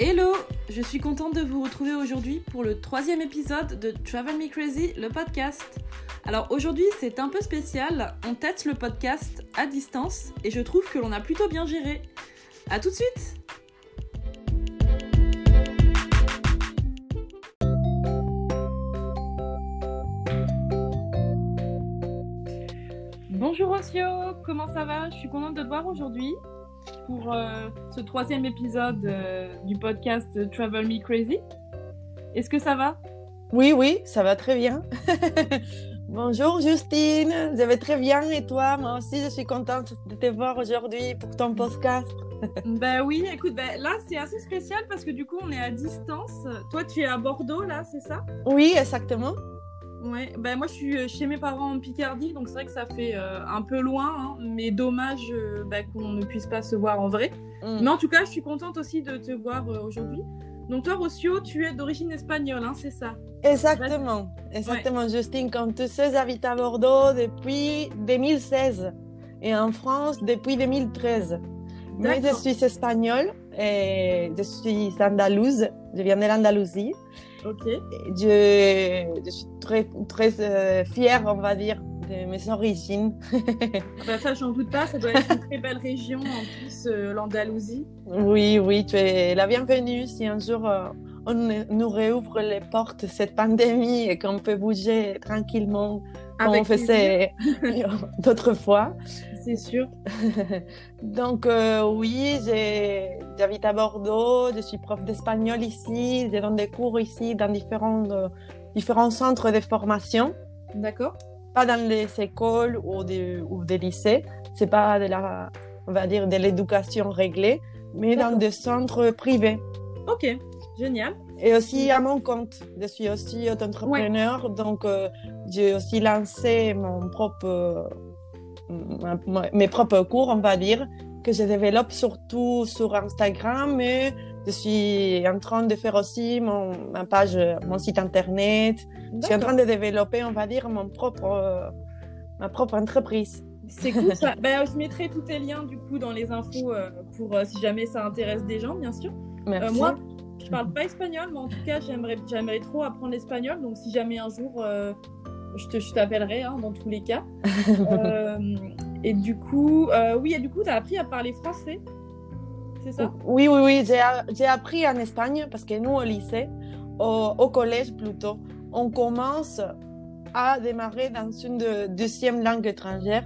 Hello Je suis contente de vous retrouver aujourd'hui pour le troisième épisode de Travel Me Crazy, le podcast. Alors aujourd'hui c'est un peu spécial, on teste le podcast à distance et je trouve que l'on a plutôt bien géré. A tout de suite Bonjour Osio, comment ça va? Je suis contente de te voir aujourd'hui pour euh, ce troisième épisode euh, du podcast Travel Me Crazy. Est-ce que ça va? Oui, oui, ça va très bien. Bonjour Justine, je vais très bien et toi? Moi aussi, je suis contente de te voir aujourd'hui pour ton podcast. ben oui, écoute, ben là c'est assez spécial parce que du coup on est à distance. Toi tu es à Bordeaux là, c'est ça? Oui, exactement. Ouais, ben moi je suis euh, chez mes parents en Picardie, donc c'est vrai que ça fait euh, un peu loin, hein, mais dommage euh, ben, qu'on ne puisse pas se voir en vrai. Mm. Mais en tout cas, je suis contente aussi de te voir aujourd'hui. Donc toi, Rocio, tu es d'origine espagnole, hein, c'est ça? Exactement, exactement. Justine, comme tu sais, j'habite à Bordeaux depuis 2016 et en France depuis 2013. Mais je suis espagnole et je suis andalouse, je viens de l'Andalousie. Ok. Je, je, suis très, très euh, fière, on va dire, de mes origines. bah, ça, j'en doute pas, ça doit être une très belle région, en plus, euh, l'Andalousie. Oui, oui, tu es la bienvenue si un jour euh, on nous réouvre les portes cette pandémie et qu'on peut bouger tranquillement comme on faisait d'autres fois. C'est sûr. Donc euh, oui, j'habite à Bordeaux, je suis prof d'espagnol ici, je donne des cours ici dans différents, euh, différents centres de formation. D'accord. Pas dans les écoles ou des, ou des lycées, c'est pas de la, on va dire, de l'éducation réglée, mais dans des centres privés. Ok, génial. Et aussi à mon compte. Je suis aussi entrepreneur, donc euh, j'ai aussi lancé mon propre, mes propres cours, on va dire, que je développe surtout sur Instagram, mais je suis en train de faire aussi mon, ma page, mon site internet. Je suis en train de développer, on va dire, mon propre, ma propre entreprise. C'est cool ça. ben, je mettrai tous tes liens du coup dans les infos euh, pour euh, si jamais ça intéresse des gens, bien sûr. Merci. moi, je parle pas espagnol, mais en tout cas, j'aimerais, j'aimerais trop apprendre l'espagnol. Donc, si jamais un jour, euh, je, te, je t'appellerai hein, dans tous les cas. euh, et du coup, euh, oui, et du coup, tu as appris à parler français C'est ça? Oui, oui, oui. J'ai, appris en Espagne parce que nous, au lycée, au, au collège plutôt, on commence à démarrer dans une de, deuxième langue étrangère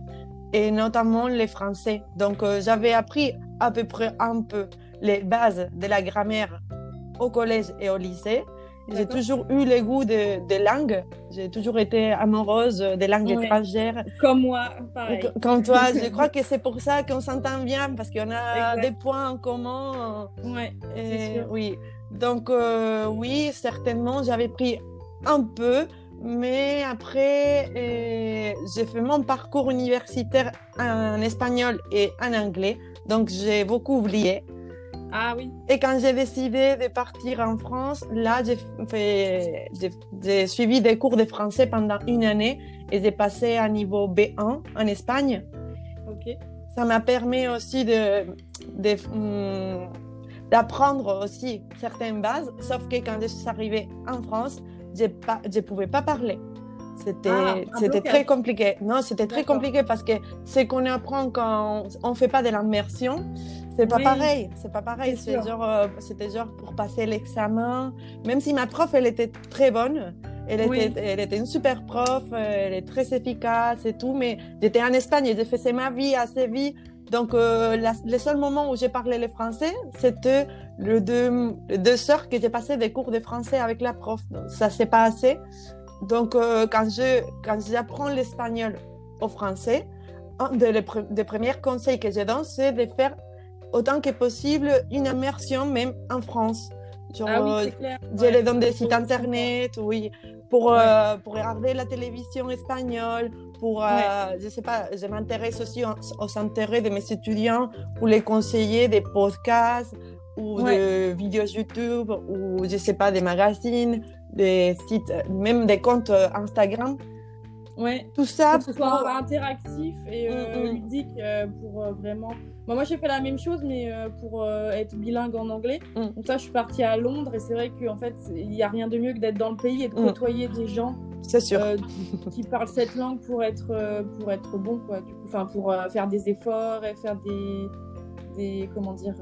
et notamment le français. Donc, euh, j'avais appris à peu près un peu les bases de la grammaire au collège et au lycée. J'ai toujours eu le goût de, de langue. J'ai toujours été amoureuse des langues Ouais. étrangères. Comme moi, pareil. Co- Comme toi, je crois que c'est pour ça qu'on s'entend bien parce qu'on a Exact. des points en commun. Ouais, Et c'est sûr. oui. Donc, euh, oui, certainement, j'avais pris un peu. Mais après, euh, j'ai fait mon parcours universitaire en espagnol et en anglais. Donc, j'ai beaucoup oublié. Ah oui, Et quand j'ai décidé de partir en France, là, j'ai fait, j'ai, j'ai suivi des cours de français pendant une année et j'ai passé à niveau B1 en Espagne. ok. Ça m'a permis aussi de, de, hum, d'apprendre aussi certaines bases, sauf que quand je suis arrivée en France, je pouvais pas parler. C'était, Ah, c'était très compliqué. Non, c'était très compliqué parce que ce qu'on apprend quand on fait pas de l'immersion, c'est pas Oui. pareil. C'est pas pareil. C'est C'est sûr. genre, euh, c'était genre pour passer l'examen. Même si ma prof, elle était très bonne. Elle, Oui. était, elle était une super prof, euh, elle est très efficace et tout, mais j'étais en Espagne et j'ai fait ma vie à Séville. Donc, euh, la- le seul moment où j'ai parlé le français, c'était le deux, les deux sœurs que j'ai passé des cours de français avec la prof. Donc, ça s'est pas assez. Donc, euh, quand je, quand j'apprends l'espagnol au français, un des premiers conseils que je donne, c'est de faire autant que possible une immersion même en France. Genre, Ah oui, euh, je Ouais. les donne des Ouais, sites internet, oui, pour, Ouais. euh, pour regarder la télévision espagnole, pour, euh, je sais pas, je m'intéresse aussi aux, aux intérêts de mes étudiants pour les conseiller des podcasts ou des vidéos YouTube ou, je sais pas, des magazines, des sites, même des comptes euh, Instagram. Ouais. Tout ça pour que ce soit interactif et euh, mm, ludique euh, pour euh, vraiment. moi, j'ai fait la même chose, mais pour être bilingue en anglais. Mm. Donc ça, je suis partie à Londres et c'est vrai qu'en fait, il n'y a rien de mieux que d'être dans le pays et de mm. côtoyer des gens. Sûr. qui parlent cette langue pour être pour être bon, quoi. Du coup, enfin, pour faire des efforts et faire des des comment dire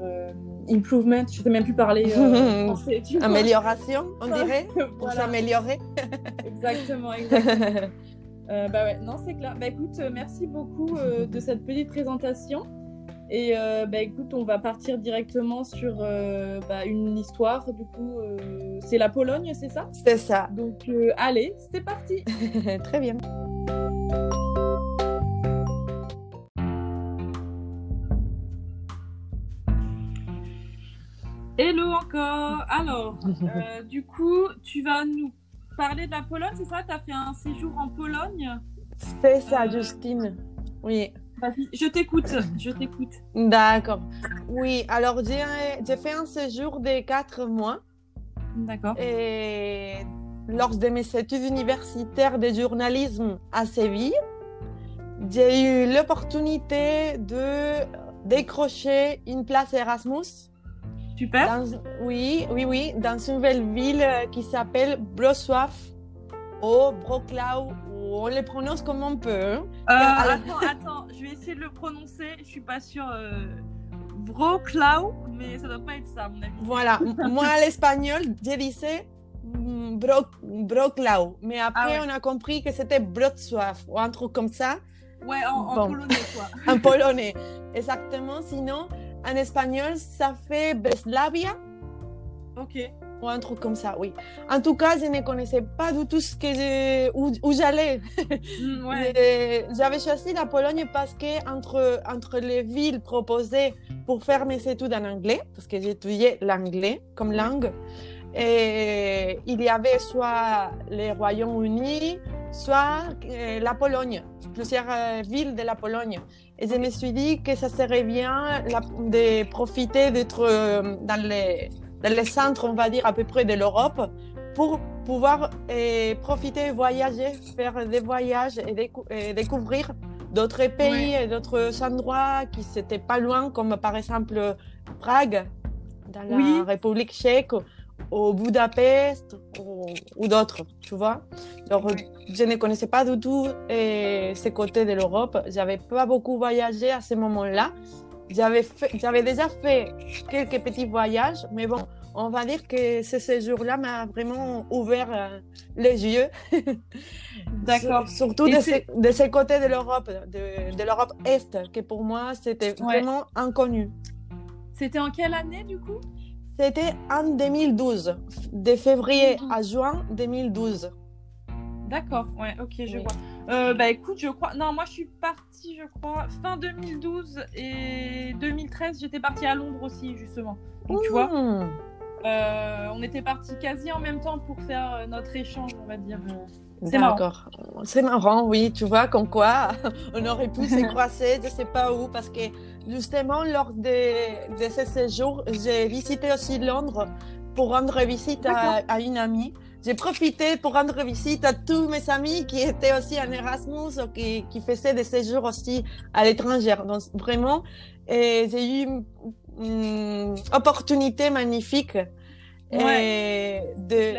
improvement je sais même plus parler français amélioration on dirait pour s'améliorer exactement exactement Euh, bah ouais, non, c'est clair. Bah écoute, euh, merci beaucoup euh, de cette petite présentation. Et bah écoute, on va partir directement sur bah, une histoire. Du coup, c'est la Pologne, c'est ça? C'est ça. Donc, allez, c'est parti. Très bien. Hello encore. Alors, du coup, tu vas nous parler de la Pologne, c'est ça? Tu as fait un séjour en Pologne? C'est ça, euh, Justine. Oui. Je t'écoute, je t'écoute. D'accord. Oui, alors j'ai fait un séjour de quatre mois. D'accord. Et lors de mes études universitaires de journalisme à Séville, j'ai eu l'opportunité de décrocher une place Erasmus Super. oui, oui, oui, dans une nouvelle ville euh, qui s'appelle Wrocław ou Broklau, on les prononce comme on peut. Hein. Euh, attends, attends, je vais essayer de le prononcer. Je suis pas sûre. Euh, Wrocław, mais ça doit pas être ça, à mon avis. Voilà, moi à l'espagnol, j'ai dit mm, Broklau, mais après ah on a compris que c'était Wrocław ou un truc comme ça. Ouais, en, en polonais quoi. en polonais, exactement. Sinon, en espagnol, ça fait Beslavia. Ok. Ou un truc comme ça, oui. En tout cas, je ne connaissais pas du tout ce que où, j'allais. Mm, ouais. J'avais choisi la Pologne parce que entre, entre les villes proposées pour faire mes études en anglais, parce que j'étudiais l'anglais comme langue, et il y avait soit les Royaumes-Unis, soit euh, la Pologne, plusieurs euh, villes de la Pologne. Et je me suis dit que ça serait bien de profiter d'être euh, dans les, dans les centres, on va dire, à peu près de l'Europe pour pouvoir profiter, voyager, faire des voyages et, découvrir d'autres pays et d'autres endroits qui n'étaient pas loin, comme par exemple Prague, dans la République tchèque au Budapest ou, d'autres, tu vois. Alors, je ne connaissais pas du tout eh, ces côtés de l'Europe. J'avais pas beaucoup voyagé à ce moment-là. J'avais, j'avais déjà fait quelques petits voyages, mais bon, on va dire que ce séjour-là m'a vraiment ouvert euh, les yeux. D'accord. Surtout de, ces, côtés de l'Europe, de, de l'Europe Est, que pour moi, c'était vraiment inconnu. C'était en quelle année, du coup? C'était en 2012, de février à juin 2012. D'accord, ouais, ok, je vois. Euh, bah écoute, je crois. Non, moi je suis partie, je crois, fin 2012 et 2013, j'étais partie à Londres aussi, justement. Donc tu vois, mmh. euh, on était partis quasi en même temps pour faire euh, notre échange, on va dire. C'est D'accord. C'est marrant, oui, tu vois, comme quoi on aurait pu se croiser, je sais pas où, parce que justement, lors de, de ce séjour, j'ai visité aussi Londres pour rendre visite à, une amie. J'ai profité pour rendre visite à tous mes amis qui étaient aussi en Erasmus ou qui, qui faisaient des séjours aussi à l'étranger. Donc, vraiment, j'ai eu une, opportunité magnifique ouais. de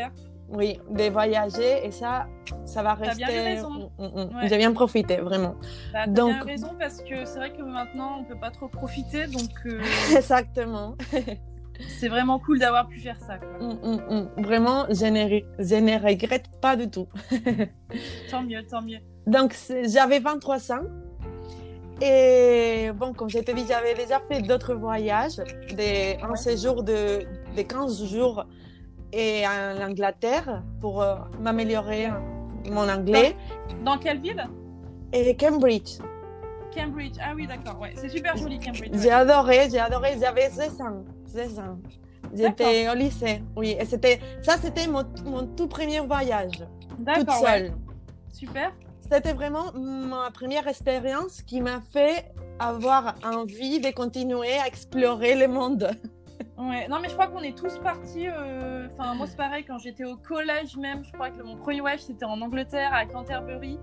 oui, de voyager et ça, ça va rester. Bien raison. Mm, mm, mm. J'ai bien profité, vraiment. Bah, donc... bien raison parce que c'est vrai que maintenant on peut pas trop profiter, donc. Euh, Exactement. c'est vraiment cool d'avoir pu faire ça. Vraiment, je ne, je ne regrette pas du tout. tant mieux, tant mieux. Donc j'avais 23 ans. Et bon, comme je te dit, j'avais déjà fait d'autres voyages, des, un séjour de, de 15 jours et en Angleterre pour euh, m'améliorer mon anglais. Dans, quelle ville? Et Cambridge. Cambridge, ah oui, d'accord, ouais. c'est super joli Cambridge. J'ai adoré, j'ai adoré, j'avais 16 ans. 16 ans. J'étais au lycée, oui. Et c'était, ça, c'était mon, mon, tout premier voyage. Toute seule. Super. C'était vraiment ma première expérience qui m'a fait avoir envie de continuer à explorer le monde. Ouais, non mais je crois qu'on est tous partis. Euh, enfin, moi c'est pareil, quand j'étais au collège même, je crois que mon premier voyage c'était en Angleterre, à Canterbury.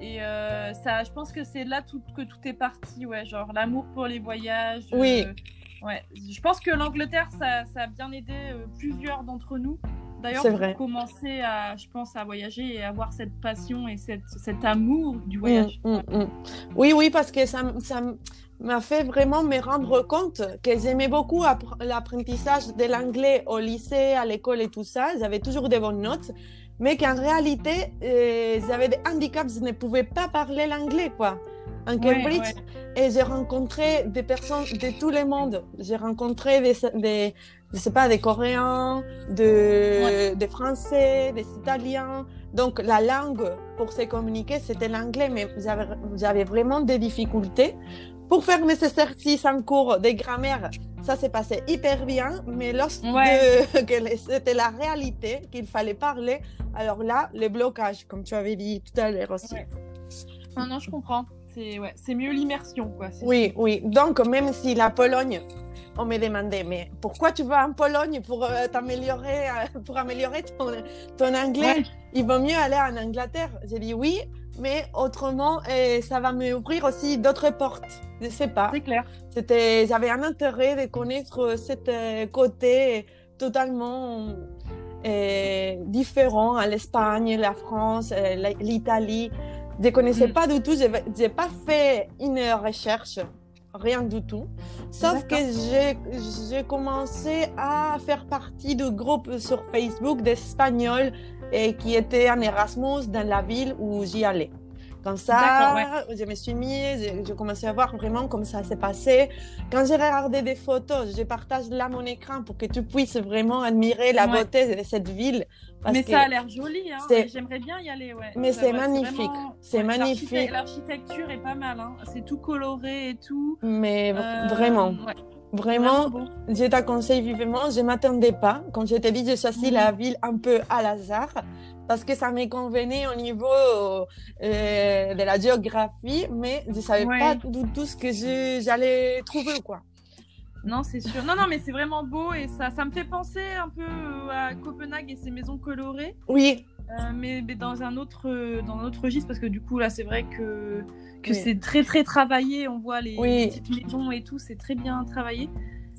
Et euh, ça, je pense que c'est là tout, que tout est parti, ouais, genre l'amour pour les voyages. Oui. euh, ouais, je pense que l'Angleterre, ça, ça a bien aidé plusieurs d'entre nous. D'ailleurs, pour commencer à, je pense, à voyager et avoir cette passion et cette, cet amour du voyage. Mm, mm, mm. Oui, oui, parce que ça, m'a fait vraiment me rendre compte que j'aimais beaucoup appr- l'apprentissage de l'anglais au lycée, à l'école et tout ça. J'avais toujours des bonnes notes, mais qu'en réalité, euh, j'avais des handicaps, je ne pouvais pas parler l'anglais, quoi. En Ouais, Cambridge, ouais. et j'ai rencontré des personnes de tout le monde. J'ai rencontré des, des, je sais pas, des Coréens, de, des Français, des Italiens. Donc, la langue pour se communiquer, c'était l'anglais, mais j'avais, vraiment des difficultés. Pour faire mes exercices en cours de grammaire, ça s'est passé hyper bien, mais lorsque Ouais. c'était la réalité, qu'il fallait parler, alors là, les blocages, comme tu avais dit tout à l'heure aussi. Ouais. Non, non, je comprends. C'est ouais, mieux l'immersion, quoi. Oui, oui. Donc, même si la Pologne, on me demandait, mais pourquoi tu vas en Pologne pour euh, t'améliorer, euh, pour améliorer ton, ton anglais? Ouais. Il vaut mieux aller en Angleterre. J'ai dit oui, mais autrement, euh, ça va m'ouvrir aussi d'autres portes. Je sais pas. C'est clair. C'était, j'avais un intérêt de connaître cet euh, côté totalement différent à l'Espagne, la France, l'Italie. Je connaissais Mm. pas du tout. J'ai pas fait une recherche, rien du tout. Sauf que j'ai commencé à faire partie du groupe sur Facebook d'Espagnols et qui étaient en Erasmus dans la ville où j'y allais. Comme ça, je me suis mis, j'ai commencé à voir vraiment comment ça s'est passé. Quand j'ai regardé des photos, je partage là mon écran pour que tu puisses vraiment admirer la Ouais. beauté de cette ville. parce Mais ça a l'air joli, hein. J'aimerais bien y aller, ouais. Mais c'est magnifique. C'est magnifique. L'architecture est pas mal, hein. C'est tout coloré et tout. Mais Euh, vraiment, vraiment, je t'acconseille vivement. Je m'attendais pas. Comme je t'ai dit, j'ai choisi Mhm. la ville un peu à hasard parce que ça me convenait au niveau euh, de la géographie, mais je savais Ouais. pas du tout ce que je- j'allais trouver, quoi. Non, c'est sûr. Non, non, mais c'est vraiment beau et ça, ça me fait penser un peu euh, à Copenhague et ses maisons colorées, Oui, euh, mais, mais dans un autre dans un autre registre parce que du coup là, c'est vrai que que Oui. c'est très très travaillé. On voit les Oui. petites maisons et tout, c'est très bien travaillé.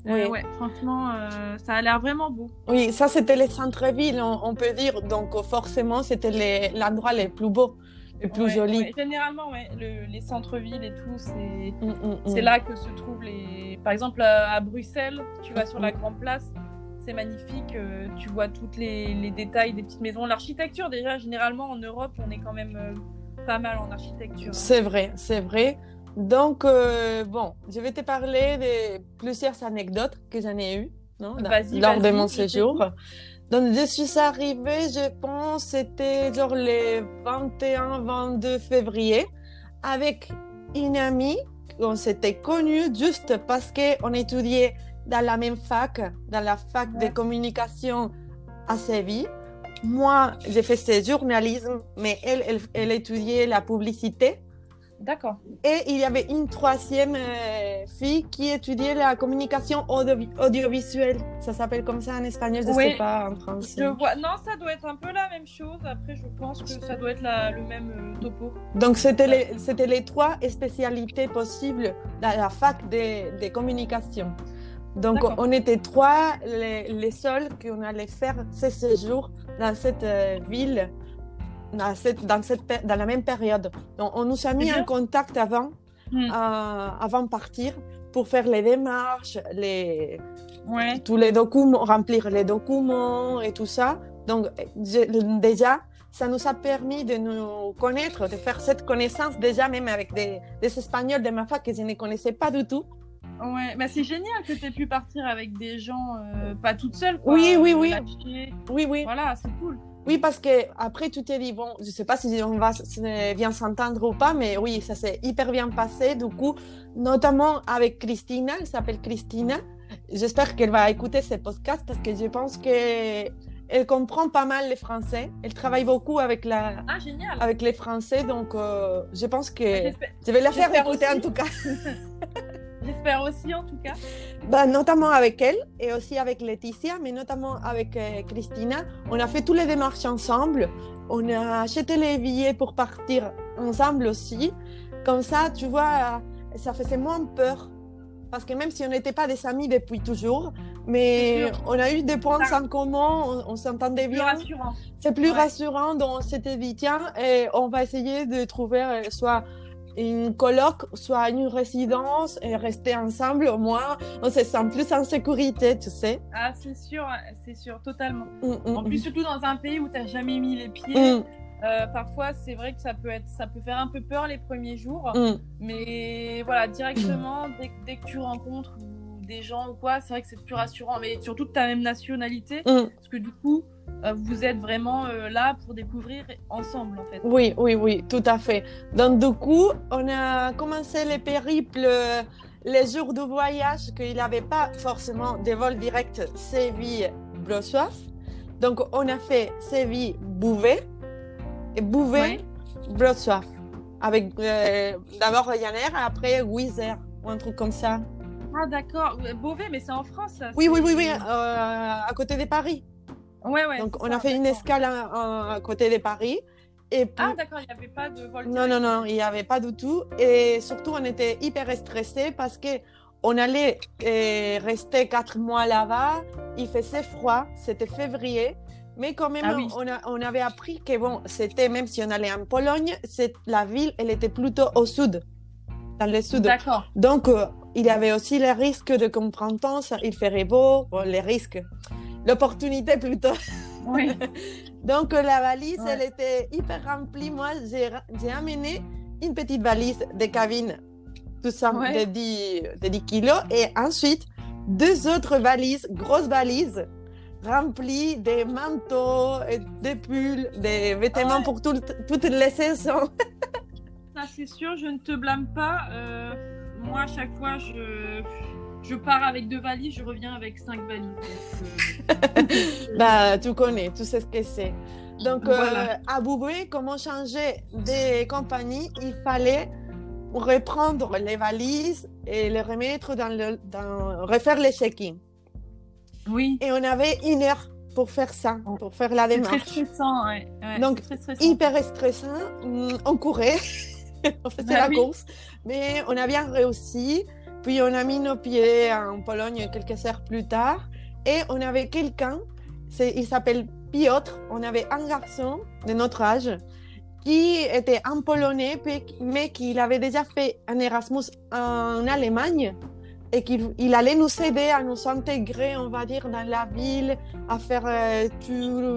Euh, Oui. ouais, franchement, euh, ça a l'air vraiment beau. oui, ça c'était les centres-villes, on, on peut dire. Donc euh, forcément, c'était les- l'endroit le plus beau, le plus Ouais, joli. ouais. Généralement, ouais, le- les centres-villes et tout, c'est Mm, mm, c'est mm. là que se trouvent les. Par exemple, à à Bruxelles, tu vas sur la grande place, c'est magnifique. euh, tu vois tous les, les détails des petites maisons. L'architecture, déjà, généralement en Europe, on est quand même euh, pas mal en architecture. hein. C'est vrai, c'est vrai. Donc, euh, bon, je vais te parler de plusieurs anecdotes que j'en ai eues non, lors de mon séjour. Donc, je suis arrivée, je pense, c'était genre le 21-22 février, avec une amie qu'on s'était connue juste parce qu'on étudiait dans la même fac, dans la fac Ouais. de communication à Séville. Moi, j'ai fait ce journalisme, mais elle, elle, elle étudiait la publicité. D'accord. Et il y avait une troisième euh, fille qui étudiait la communication audio- audiovisuelle. Ça s'appelle comme ça en espagnol, je ne Oui. sais pas en Je français. vois. Non, ça doit être un peu la même chose. Après, je pense que ça doit être la- le même euh, topo. Donc, c'était les, c'était les trois spécialités possibles dans la fac de, de communication. Donc, on était trois, les, les seuls qu'on allait faire ce séjour dans cette euh, ville, dans, cette, dans, cette, dans la même période. Donc, on nous a mis en contact avant, Hmm. euh, avant de partir pour faire les démarches, les, Ouais. tous les documents, remplir les documents et tout ça. Donc, je- déjà, ça nous a permis de nous connaître, de faire cette connaissance déjà même avec des, des Espagnols de ma fac que je ne connaissais pas du tout. Ouais, bah c'est génial que tu aies pu partir avec des gens euh, pas toute seule. Quoi, Oui, oui, euh, oui. lâcher. Oui, oui. Voilà, c'est cool. Oui, parce que après tu t'es dit, bon, je sais pas si on va bien s'entendre ou pas, mais oui, ça s'est hyper bien passé. Du coup, notamment avec Christina, elle s'appelle Christina. J'espère qu'elle va écouter ce podcast parce que je pense que elle comprend pas mal les Français. Elle travaille beaucoup avec la, Ah, avec les Français, donc euh, je pense que J'espère- je vais la faire écouter aussi. en tout cas. J'espère aussi, en tout cas. Bah, notamment avec elle et aussi avec Laetitia, mais notamment avec euh, Christina. On a fait tous les démarches ensemble. On a acheté les billets pour partir ensemble aussi. Comme ça, tu vois, ça faisait moins peur. Parce que même si on n'était pas des amis depuis toujours, mais on a eu des points en commun, on, s'entendait bien. C'est plus rassurant. Donc on s'était dit, tiens, et on va essayer de trouver euh, soit une coloc, soit une résidence et rester ensemble. Au moins, on se sent plus en sécurité, tu sais. Ah, c'est sûr, c'est sûr, totalement. Mm, mm, en plus, mm. surtout dans un pays où tu n'as jamais mis les pieds. Euh, parfois, c'est vrai que ça peut être, ça peut faire un peu peur les premiers jours, mais voilà, directement dès, que tu rencontres des gens ou quoi, c'est vrai que c'est plus rassurant. Mais surtout de ta même nationalité, parce que du coup, vous êtes vraiment euh, là pour découvrir ensemble, en fait. Oui, oui, oui, tout à fait. Donc, du coup, on a commencé les périples les jours de voyage qu'il n'y avait pas forcément des vols directs Séville-Brossoif. Donc, on a fait Séville-Bouvet et Bouvet, oui. Avec euh, d'abord Ryanair, après Wizz Air, ou un truc comme ça. Ah, d'accord. Beauvais, mais c'est en France. Ça, oui, oui, oui, oui, à côté de Paris. Ouais, ouais. Donc, on a fait une escale à, côté de Paris. Et ah, d'accord, il n'y avait pas de vol. Non, non, non, il n'y avait pas du tout. Et surtout, on était hyper stressés parce que on allait euh, rester quatre mois là-bas. Il faisait froid, c'était février. Mais quand même, ah on, a, on, avait appris que, bon, c'était, même si on allait en Pologne, la ville, elle était plutôt au sud, dans le sud. D'accord. Donc, euh, il y avait aussi les risques de printemps, il ferait beau, les risques, l'opportunité plutôt. Oui. Donc, la valise, elle était hyper remplie. Moi, j'ai amené une petite valise de cabine, tout ça, de, 10, de 10 kilos, et ensuite, deux autres valises, grosses valises, rempli de manteaux, de pulls, de vêtements pour toutes les saisons. Ça, c'est sûr, je ne te blâme pas. Euh, moi, à chaque fois, je, je pars avec deux valises, je reviens avec cinq valises. Euh, bah, tu connais, tu sais ce que c'est. Donc, euh, à Bouboué, comment changer de compagnie Il fallait reprendre les valises et les remettre dans le, dans, refaire les check-in. Oui. Et on avait une heure pour faire ça, pour faire la démarche. Très stressant, ouais. Donc, hyper stressant. Mm, on courait, on faisait bah la course, mais on a bien réussi. Puis on a mis nos pieds en Pologne quelques heures plus tard. Et on avait quelqu'un, il s'appelle Piotr, on avait un garçon de notre âge qui était un Polonais, mais qui avait déjà fait un Erasmus en Allemagne et qu'il allait nous aider à nous intégrer, on va dire, dans la ville, à faire euh,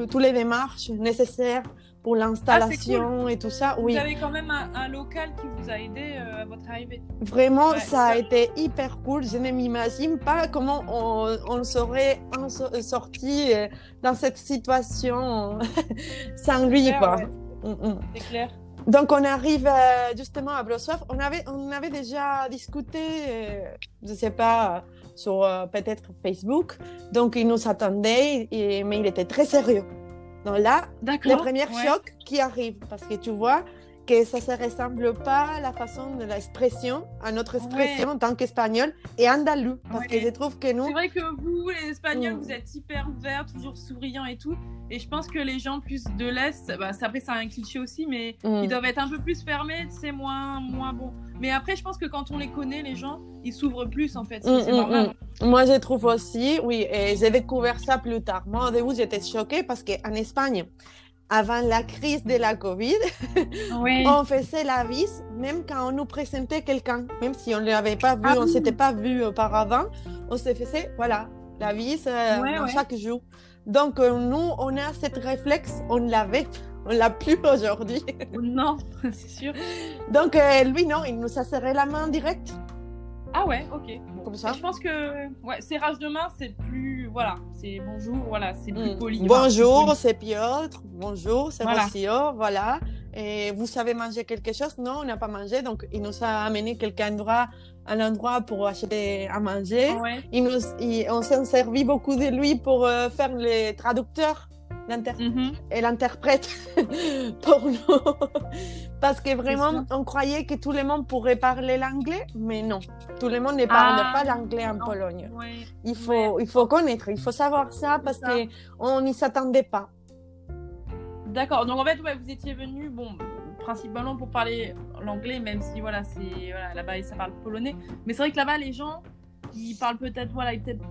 tous les démarches nécessaires pour l'installation ah, et tout ça. Oui. Vous avez quand même un, local qui vous a aidé euh, à votre arrivée. Vraiment, ça a été hyper cool. Je ne m'imagine pas comment on, on serait sorti euh, dans cette situation sans lui. Quoi. Mm, mm. C'est clair. Donc, on arrive euh, justement à Brossoif. On avait, on avait déjà discuté, euh, je ne sais pas, sur euh, peut-être Facebook. Donc, il nous attendait, mais il était très sérieux. Donc là, le premier choc qui arrive, parce que tu vois, que ça ne ressemble pas à la façon de l'expression, à notre expression en tant qu'espagnol et andalou. Parce que je trouve que nous. C'est vrai que vous, les Espagnols, mm. vous êtes hyper ouverts, toujours souriants et tout. Et je pense que les gens plus de l'Est, bah, après, c'est un cliché aussi, mais mm. ils doivent être un peu plus fermés, c'est moins, moins bon. Mais après, je pense que quand on les connaît, les gens, ils s'ouvrent plus en fait. c'est mm, normal. Moi, je trouve aussi, oui, et j'ai découvert ça plus tard. Moi, au début, j'étais choquée parce qu'en Espagne, avant la crise de la Covid, on faisait la vis même quand on nous présentait quelqu'un, même si on ne l'avait pas vu, ah on ne s'était pas vu auparavant, on se faisait, voilà, la vis euh, chaque jour. Donc, euh, nous, on a cette réflexe, on l'avait, on l'a plus aujourd'hui. non, c'est sûr. Donc, euh, lui, non, il nous a serré la main direct. Ah ouais, ok. Comme ça. je pense que ouais, serrage de main, c'est plus. Voilà, c'est bonjour, voilà, c'est plus hmm. poli. Bonjour, c'est Piotr. Bonjour, c'est voilà. voilà. Et vous savez manger quelque chose? Non, on n'a pas mangé. Donc, il nous a amené quelqu'un endroit, un endroit pour acheter à manger. Ah il nous, on s'est servi beaucoup de lui pour euh, faire les traducteurs mm-hmm. et l'interprète pour nous. Parce que vraiment, on croyait que tout le monde pourrait parler l'anglais, mais non. Tout le monde ne parle ah, pas l'anglais en Pologne. Il, faut, il faut connaître, il faut savoir ça parce qu'on n'y s'attendait pas. D'accord. Donc en fait, vous étiez venu, bon, principalement pour parler l'anglais, même si voilà, c'est voilà, là-bas ça parle polonais. Mais c'est vrai que là-bas, les gens, ils parlent peut-être voilà, peut-être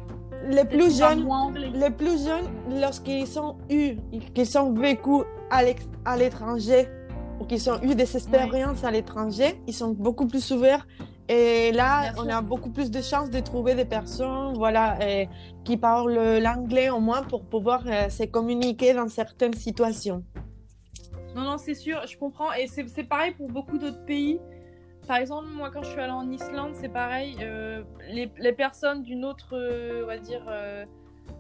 les plus jeunes, les plus jeunes, lorsqu'ils sont eu, qu'ils ont vécu à l'étranger ou qu'ils ont eu des expériences à l'étranger, ils sont beaucoup plus ouverts. Et là, on a beaucoup plus de chances de trouver des personnes, voilà, qui parlent l'anglais au moins pour pouvoir euh, se communiquer dans certaines situations. Non, non, c'est sûr, je comprends. Et c'est pareil pour beaucoup d'autres pays. Par exemple, moi, quand je suis allée en Islande, c'est pareil. Euh, les, les, personnes d'une autre, euh, on va dire, euh,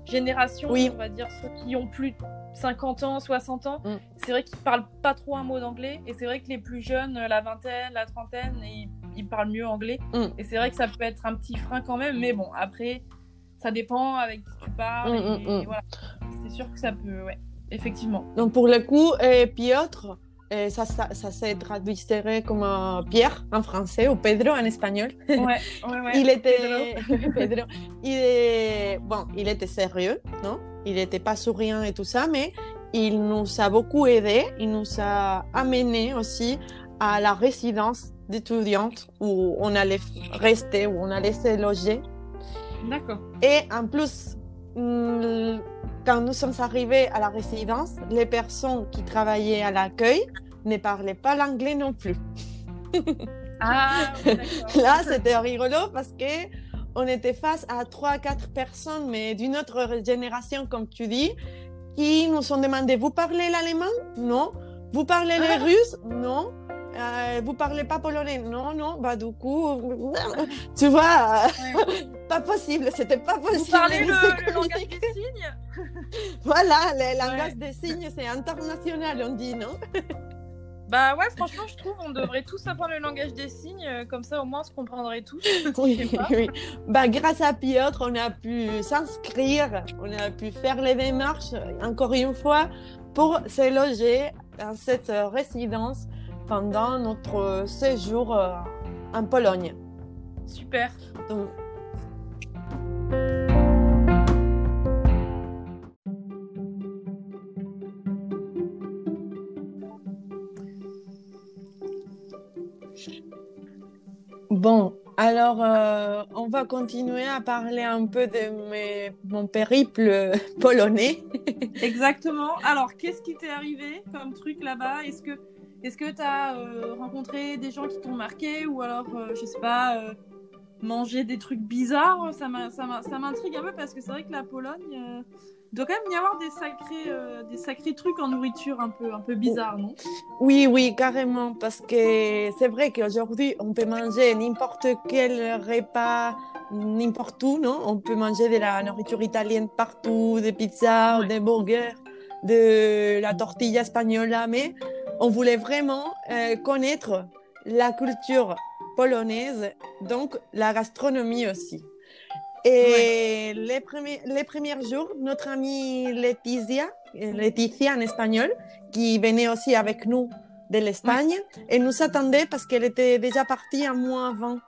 génération, on va dire ceux qui ont plus de 50 ans, 60 ans, mm. c'est vrai qu'ils parlent pas trop un mot d'anglais. Et c'est vrai que les plus jeunes, la vingtaine, la trentaine, ils, ils parlent mieux anglais. Mm. Et c'est vrai que ça peut être un petit frein quand même. Mais bon, après, ça dépend avec qui tu parles. Mm, et, voilà. C'est sûr que ça peut, ouais, effectivement. Donc pour le coup, Piotr, ça, ça, ça se traduirait comme Pierre en français ou Pedro en espagnol. Ouais, ouais, il était, Pedro. il est... bon, il était sérieux, non Il n'était pas souriant et tout ça, mais il nous a beaucoup aidé. Il nous a amené aussi à la résidence d'étudiantes où on allait rester, où on allait se loger. D'accord. Et en plus, mm, quand nous sommes arrivés à la résidence, les personnes qui travaillaient à l'accueil ne parlaient pas l'anglais non plus. ah, Là, c'était rigolo parce que on était face à trois, quatre personnes, mais d'une autre génération, comme tu dis, qui nous ont demandé Vous parlez l'allemand? Non. Vous parlez le ah. russe? Non. Euh, vous parlez pas polonais? Non, non. Bah, du coup, tu vois, pas possible. C'était pas possible. Vous parlez le, langage des signes? Voilà, le langage des signes, c'est international, on dit, non? Bah ouais, franchement, je trouve on devrait tous apprendre le langage des signes, euh, comme ça au moins on se comprendrait tous. oui, oui. Bah, grâce à Piotr, on a pu s'inscrire, on a pu faire les démarches, encore une fois, pour se loger dans cette résidence pendant notre séjour euh, en Pologne. Super. Bon, alors euh, on va continuer à parler un peu de mes, mon périple polonais. Exactement. Alors, qu'est-ce qui t'est arrivé comme truc là-bas? Est-ce que est-ce que tu as euh, rencontré des gens qui t'ont marqué? Ou alors, euh, je sais pas, euh, manger des trucs bizarres? Ça m'intrigue un peu parce que c'est vrai que la Pologne, il doit quand même y avoir des sacrés, des sacrés trucs en nourriture un peu, un peu bizarres, non? Oui, oui, carrément. Parce que c'est vrai qu'aujourd'hui, on peut manger n'importe quel repas n'importe où, non? On peut manger de la nourriture italienne partout, des pizzas, des burgers, de la tortilla espagnole, mais on voulait vraiment euh, connaître la culture polonaise, donc la gastronomie aussi. Et les, premiers, les premiers jours, notre amie Laetitia, Laetitia en espagnol, qui venait aussi avec nous de l'Espagne, elle nous attendait parce qu'elle était déjà partie un mois avant.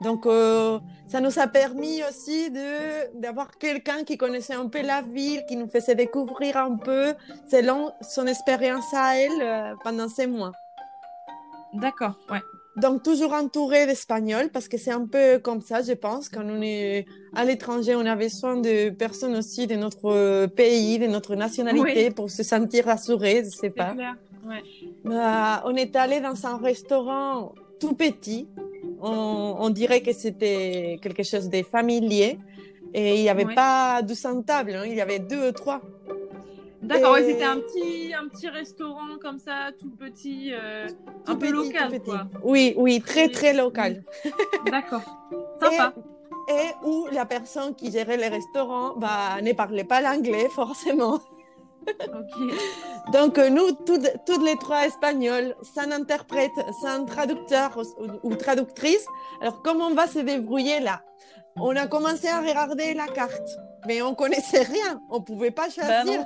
Donc, euh, ça nous a permis aussi d'avoir quelqu'un qui connaissait un peu la ville, qui nous faisait découvrir un peu selon son expérience à elle euh, pendant ces mois. D'accord, ouais. Donc, toujours entouré d'Espagnols, parce que c'est un peu comme ça, je pense. Quand on est à l'étranger, on a besoin de personnes aussi de notre pays, de notre nationalité, pour se sentir rassuré, je sais pas. Clair. Ouais. Bah, on est allé dans un restaurant tout petit, on, dirait que c'était quelque chose de familier. Et il n'y avait pas 200 tables, hein. il y avait deux ou trois. D'accord, c'était un petit, un petit restaurant comme ça, tout petit, euh, un peu local. Quoi. Oui, oui, très, très local. D'accord, sympa. Et, où la personne qui gérait le restaurant bah, ne parlait pas l'anglais, forcément. Donc, euh, nous, toutes, les trois espagnols, sans interprète, sans traducteur ou, traductrice, alors comment on va se débrouiller là? On a commencé à regarder la carte, mais on connaissait rien, on pouvait pas ben choisir.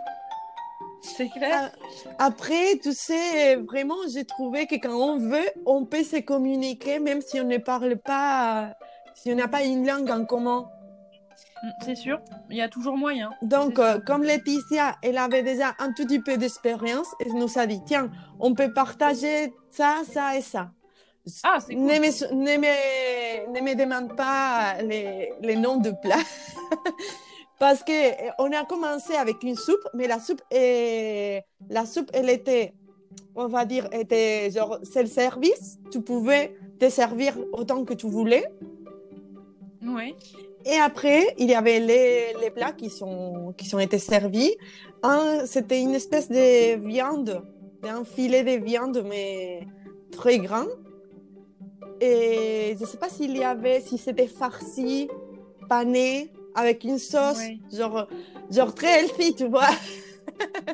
C'est clair. Euh, après, tu sais, vraiment, j'ai trouvé que quand on veut, on peut se communiquer, même si on ne parle pas, si on n'a pas une langue en commun. Mm, c'est sûr, il y a toujours moyen. Donc, euh, comme Laetitia, elle avait déjà un tout petit peu d'expérience, elle nous a dit, tiens, on peut partager ça, ça et ça. Ah, c'est cool. Ne me, ne me, ne me demande pas les, les noms de plats. Parce que euh, on a commencé avec une soupe, mais la soupe, est, la soupe, elle était, on va dire, était genre, c'est le service. Tu pouvais te servir autant que tu voulais. Oui. Et après, il y avait les, les plats qui sont, qui sont été servis. Un, c'était une espèce de viande, un filet de viande, mais très grand. Et je ne sais pas s'il y avait, si c'était farci, pané, avec une sauce, Ouais. genre, genre très healthy, tu vois.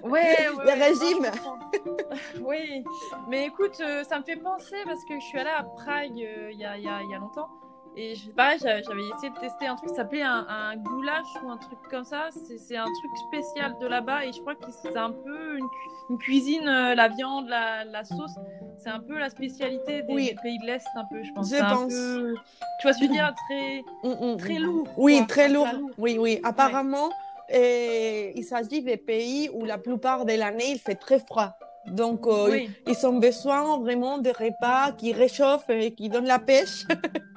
Ouais, ouais. Le ouais, régime. non, je comprends. oui, mais écoute, euh, ça me fait penser parce que je suis allée à Prague euh, il y, a, y a- il y a longtemps. Et je, pareil, j'avais j'avais essayé de tester un truc qui s'appelait un, un goulash ou un truc comme ça. C'est un truc spécial de là-bas et je crois que c'est un peu une, cu- une cuisine, euh, la viande, la, la sauce. C'est un peu la spécialité des, Oui. des pays de l'Est, un peu, je pense. Je pense. peu- tu vois je veux dire Très, Mm, mm, très mm. lourd. Oui, quoi, très lourd. Oui, oui. Apparemment, euh, il s'agit des pays où la plupart de l'année, il fait très froid. Donc, euh, Oui, ils ont besoin vraiment de repas qui réchauffent et qui donnent la pêche.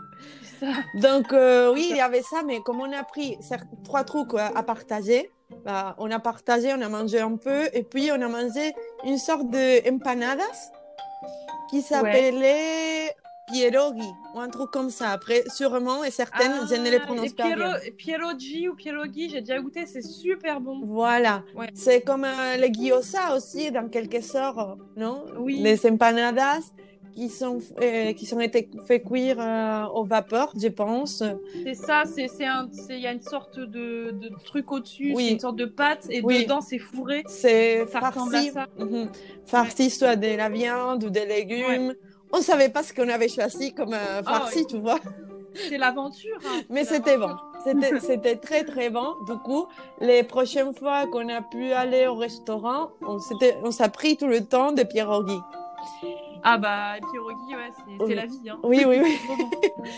ça. Donc, euh, oui, il y avait ça, mais comme on a pris trois trucs euh, à partager, bah, on a partagé, on a mangé un peu, et puis on a mangé une sorte de empanadas qui s'appelait pierogi, ou un truc comme ça. Après, sûrement, et certaines, je ne les Ah, prononce pas bien. Piero- Pierogi ou Pierogi, j'ai déjà goûté, c'est super bon. Voilà, Ouais. c'est comme euh, les gyoza aussi, dans quelque sorte, non? Oui. Les empanadas qui sont, euh, qui sont été fait cuire euh, au vapeur, je pense. C'est ça, c'est c'est un, c'est- il y a une sorte de, de truc au-dessus, Oui. une sorte de pâte et Oui. dedans c'est fourré. C'est Ça farci. Mhm. farci soit de la viande ou des légumes. On savait pas ce qu'on avait choisi comme euh, farci, oui. tu vois. C'est l'aventure. hein, Mais c'était bon. C'était, très très bon. Du coup, les prochaines fois qu'on a pu aller au restaurant, on s'est pris tout le temps de pierogi. Ah bah pierogi, ouais, c'est Oui. la vie. Hein. Oui, oui, oui. Trop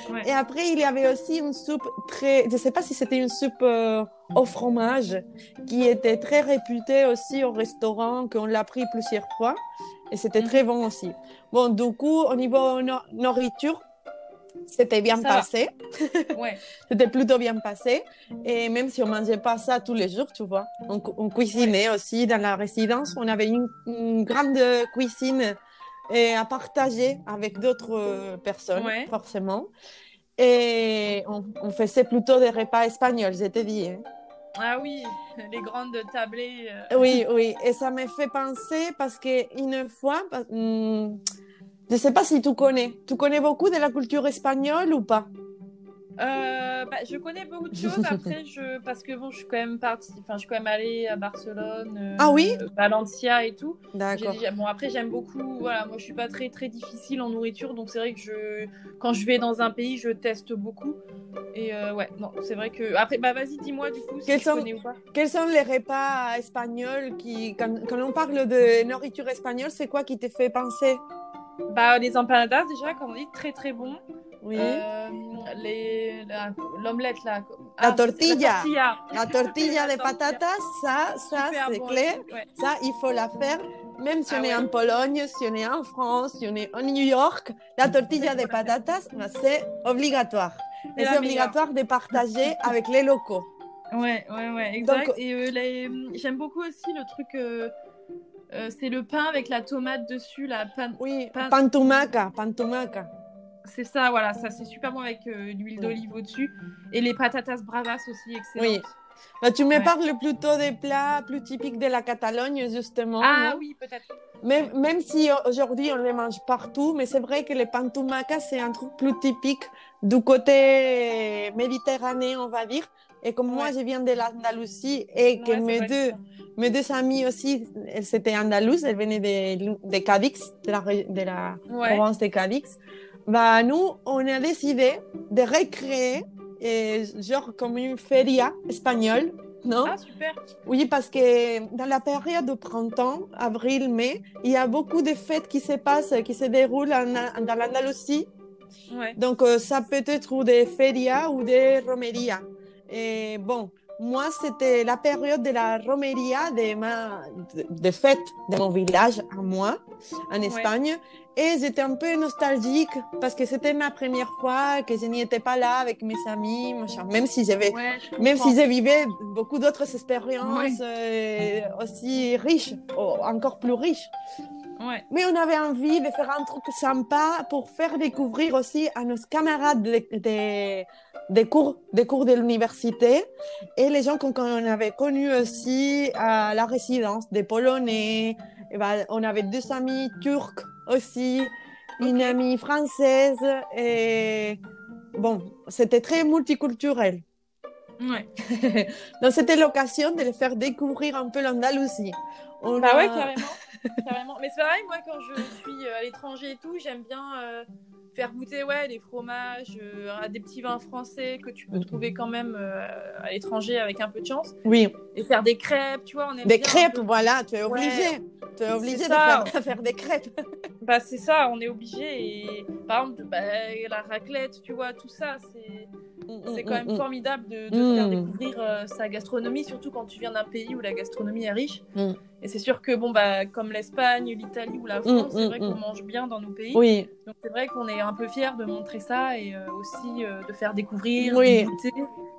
bon. Ouais. Et après, il y avait aussi une soupe très, je sais pas si c'était une soupe euh, au fromage, qui était très réputée aussi au restaurant, qu'on l'a pris plusieurs fois. Et c'était très bon aussi. Bon, du coup, au niveau no- nourriture, c'était bien Ça passé. Ouais. C'était plutôt bien passé. Et même si on mangeait pas ça tous les jours, tu vois, on, cu- on cuisinait aussi dans la résidence. On avait une, une grande cuisine et à partager avec d'autres euh, personnes, Ouais. forcément. Et on, on faisait plutôt des repas espagnols, te dis. hein. Ah oui, les grandes tablées. euh, Oui, oui. Et ça me fait penser parce que une fois, hmm, je sais pas si tu connais. Tu connais beaucoup de la culture espagnole ou pas? Euh, bah, je connais beaucoup de choses. Après je parce que bon je suis quand même partie enfin je suis quand même allée à Barcelone euh, Ah oui Valencia et tout. D'accord. bon après j'aime beaucoup voilà moi je suis pas très très difficile en nourriture donc c'est vrai que je quand je vais dans un pays je teste beaucoup. Et euh, ouais non c'est vrai que après bah vas-y dis-moi du coup si Quels tu sont- connais ou pas. Quels sont les repas espagnols qui, quand, quand on parle de nourriture espagnole, c'est quoi qui te fait penser? Bah les empanadas déjà comme on dit très très bon Oui. Euh, la- l'omelette là La Ah, tortilla. la tortilla La tortilla de La patatas, ça, ça c'est bon clair. ouais. Ça, il faut la faire. Même si Ah on est ouais. en Pologne, si on est en France, si on est en New York, la tortilla de patatas, ben, c'est obligatoire. C'est Et la c'est meilleure. obligatoire de partager avec les locaux. Ouais, ouais, ouais, exact. Donc- et euh, les- j'aime beaucoup aussi le truc, euh, euh, c'est le pain avec la tomate dessus, la pan... Oui, Pas- pantumaca, pantumaca. C'est ça, voilà, ça c'est super bon avec euh, l'huile d'olive au-dessus. Et les patatas bravas aussi, excellentes. Ben, tu me Ouais. parles plutôt des plats plus typiques de la Catalogne, justement. Ah oui, peut-être. Même, même si euh, aujourd'hui on les mange partout, mais c'est vrai que les pantumacas, c'est un truc plus typique du côté méditerranéen, on va dire. Et comme moi, je viens de l'Andalousie et que Ouais, mes, deux, mes deux amies aussi, elles étaient andalouses, elles venaient de, de Cadix, de la, de la province de Cadix. Bah, nous, on a décidé de recréer, euh, genre comme une feria espagnole, non? Ah super. Oui, parce que dans la période de printemps, avril, mai, il y a beaucoup de fêtes qui se passent, qui se déroulent en- dans l'Andalousie. Ouais. Donc, euh, ça peut être des ferias ou des romerías. Et bon, moi, c'était la période de la romeria de ma de, de fête de mon village à moi, en Espagne. Et j'étais un peu nostalgique parce que c'était ma première fois que je n'y étais pas là avec mes amis, machin. Même si j'avais, Ouais, même si je vivais beaucoup d'autres expériences euh, aussi riches, encore plus riches. Ouais. Mais on avait envie de faire un truc sympa pour faire découvrir aussi à nos camarades des de, cours, des cours de l'université et les gens qu'on avait connus aussi à la résidence, des Polonais. Et ben, on avait deux amis turcs aussi, une amie française et bon, c'était très multiculturel. Ouais. Donc c'était l'occasion de les faire découvrir un peu l'Andalousie. Bah a- ouais, carrément. Carrément. Mais c'est pareil, moi, quand je suis euh, à l'étranger et tout, j'aime bien euh, faire goûter ouais, des fromages, euh, à des petits vins français que tu peux trouver quand même euh, à l'étranger avec un peu de chance. Oui, Et faire des crêpes, tu vois, on aime des bien crêpes, peu- voilà, tu es Ouais. obligé. Tu es obligé de faire, faire des crêpes. Bah, c'est ça, on est obligé. Et par exemple, bah, la raclette, tu vois, tout ça, c'est c'est quand même Mm, mm, formidable de, de Mm. faire découvrir sa gastronomie, surtout quand tu viens d'un pays où la gastronomie est riche. Mm. Et c'est sûr que, bon, bah, comme l'Espagne, l'Italie ou la Mm, France, c'est mm, vrai mm. qu'on mange bien dans nos pays. Oui, Donc c'est vrai qu'on est un peu fiers de montrer ça et euh, aussi euh, de faire découvrir, Oui. de goûter.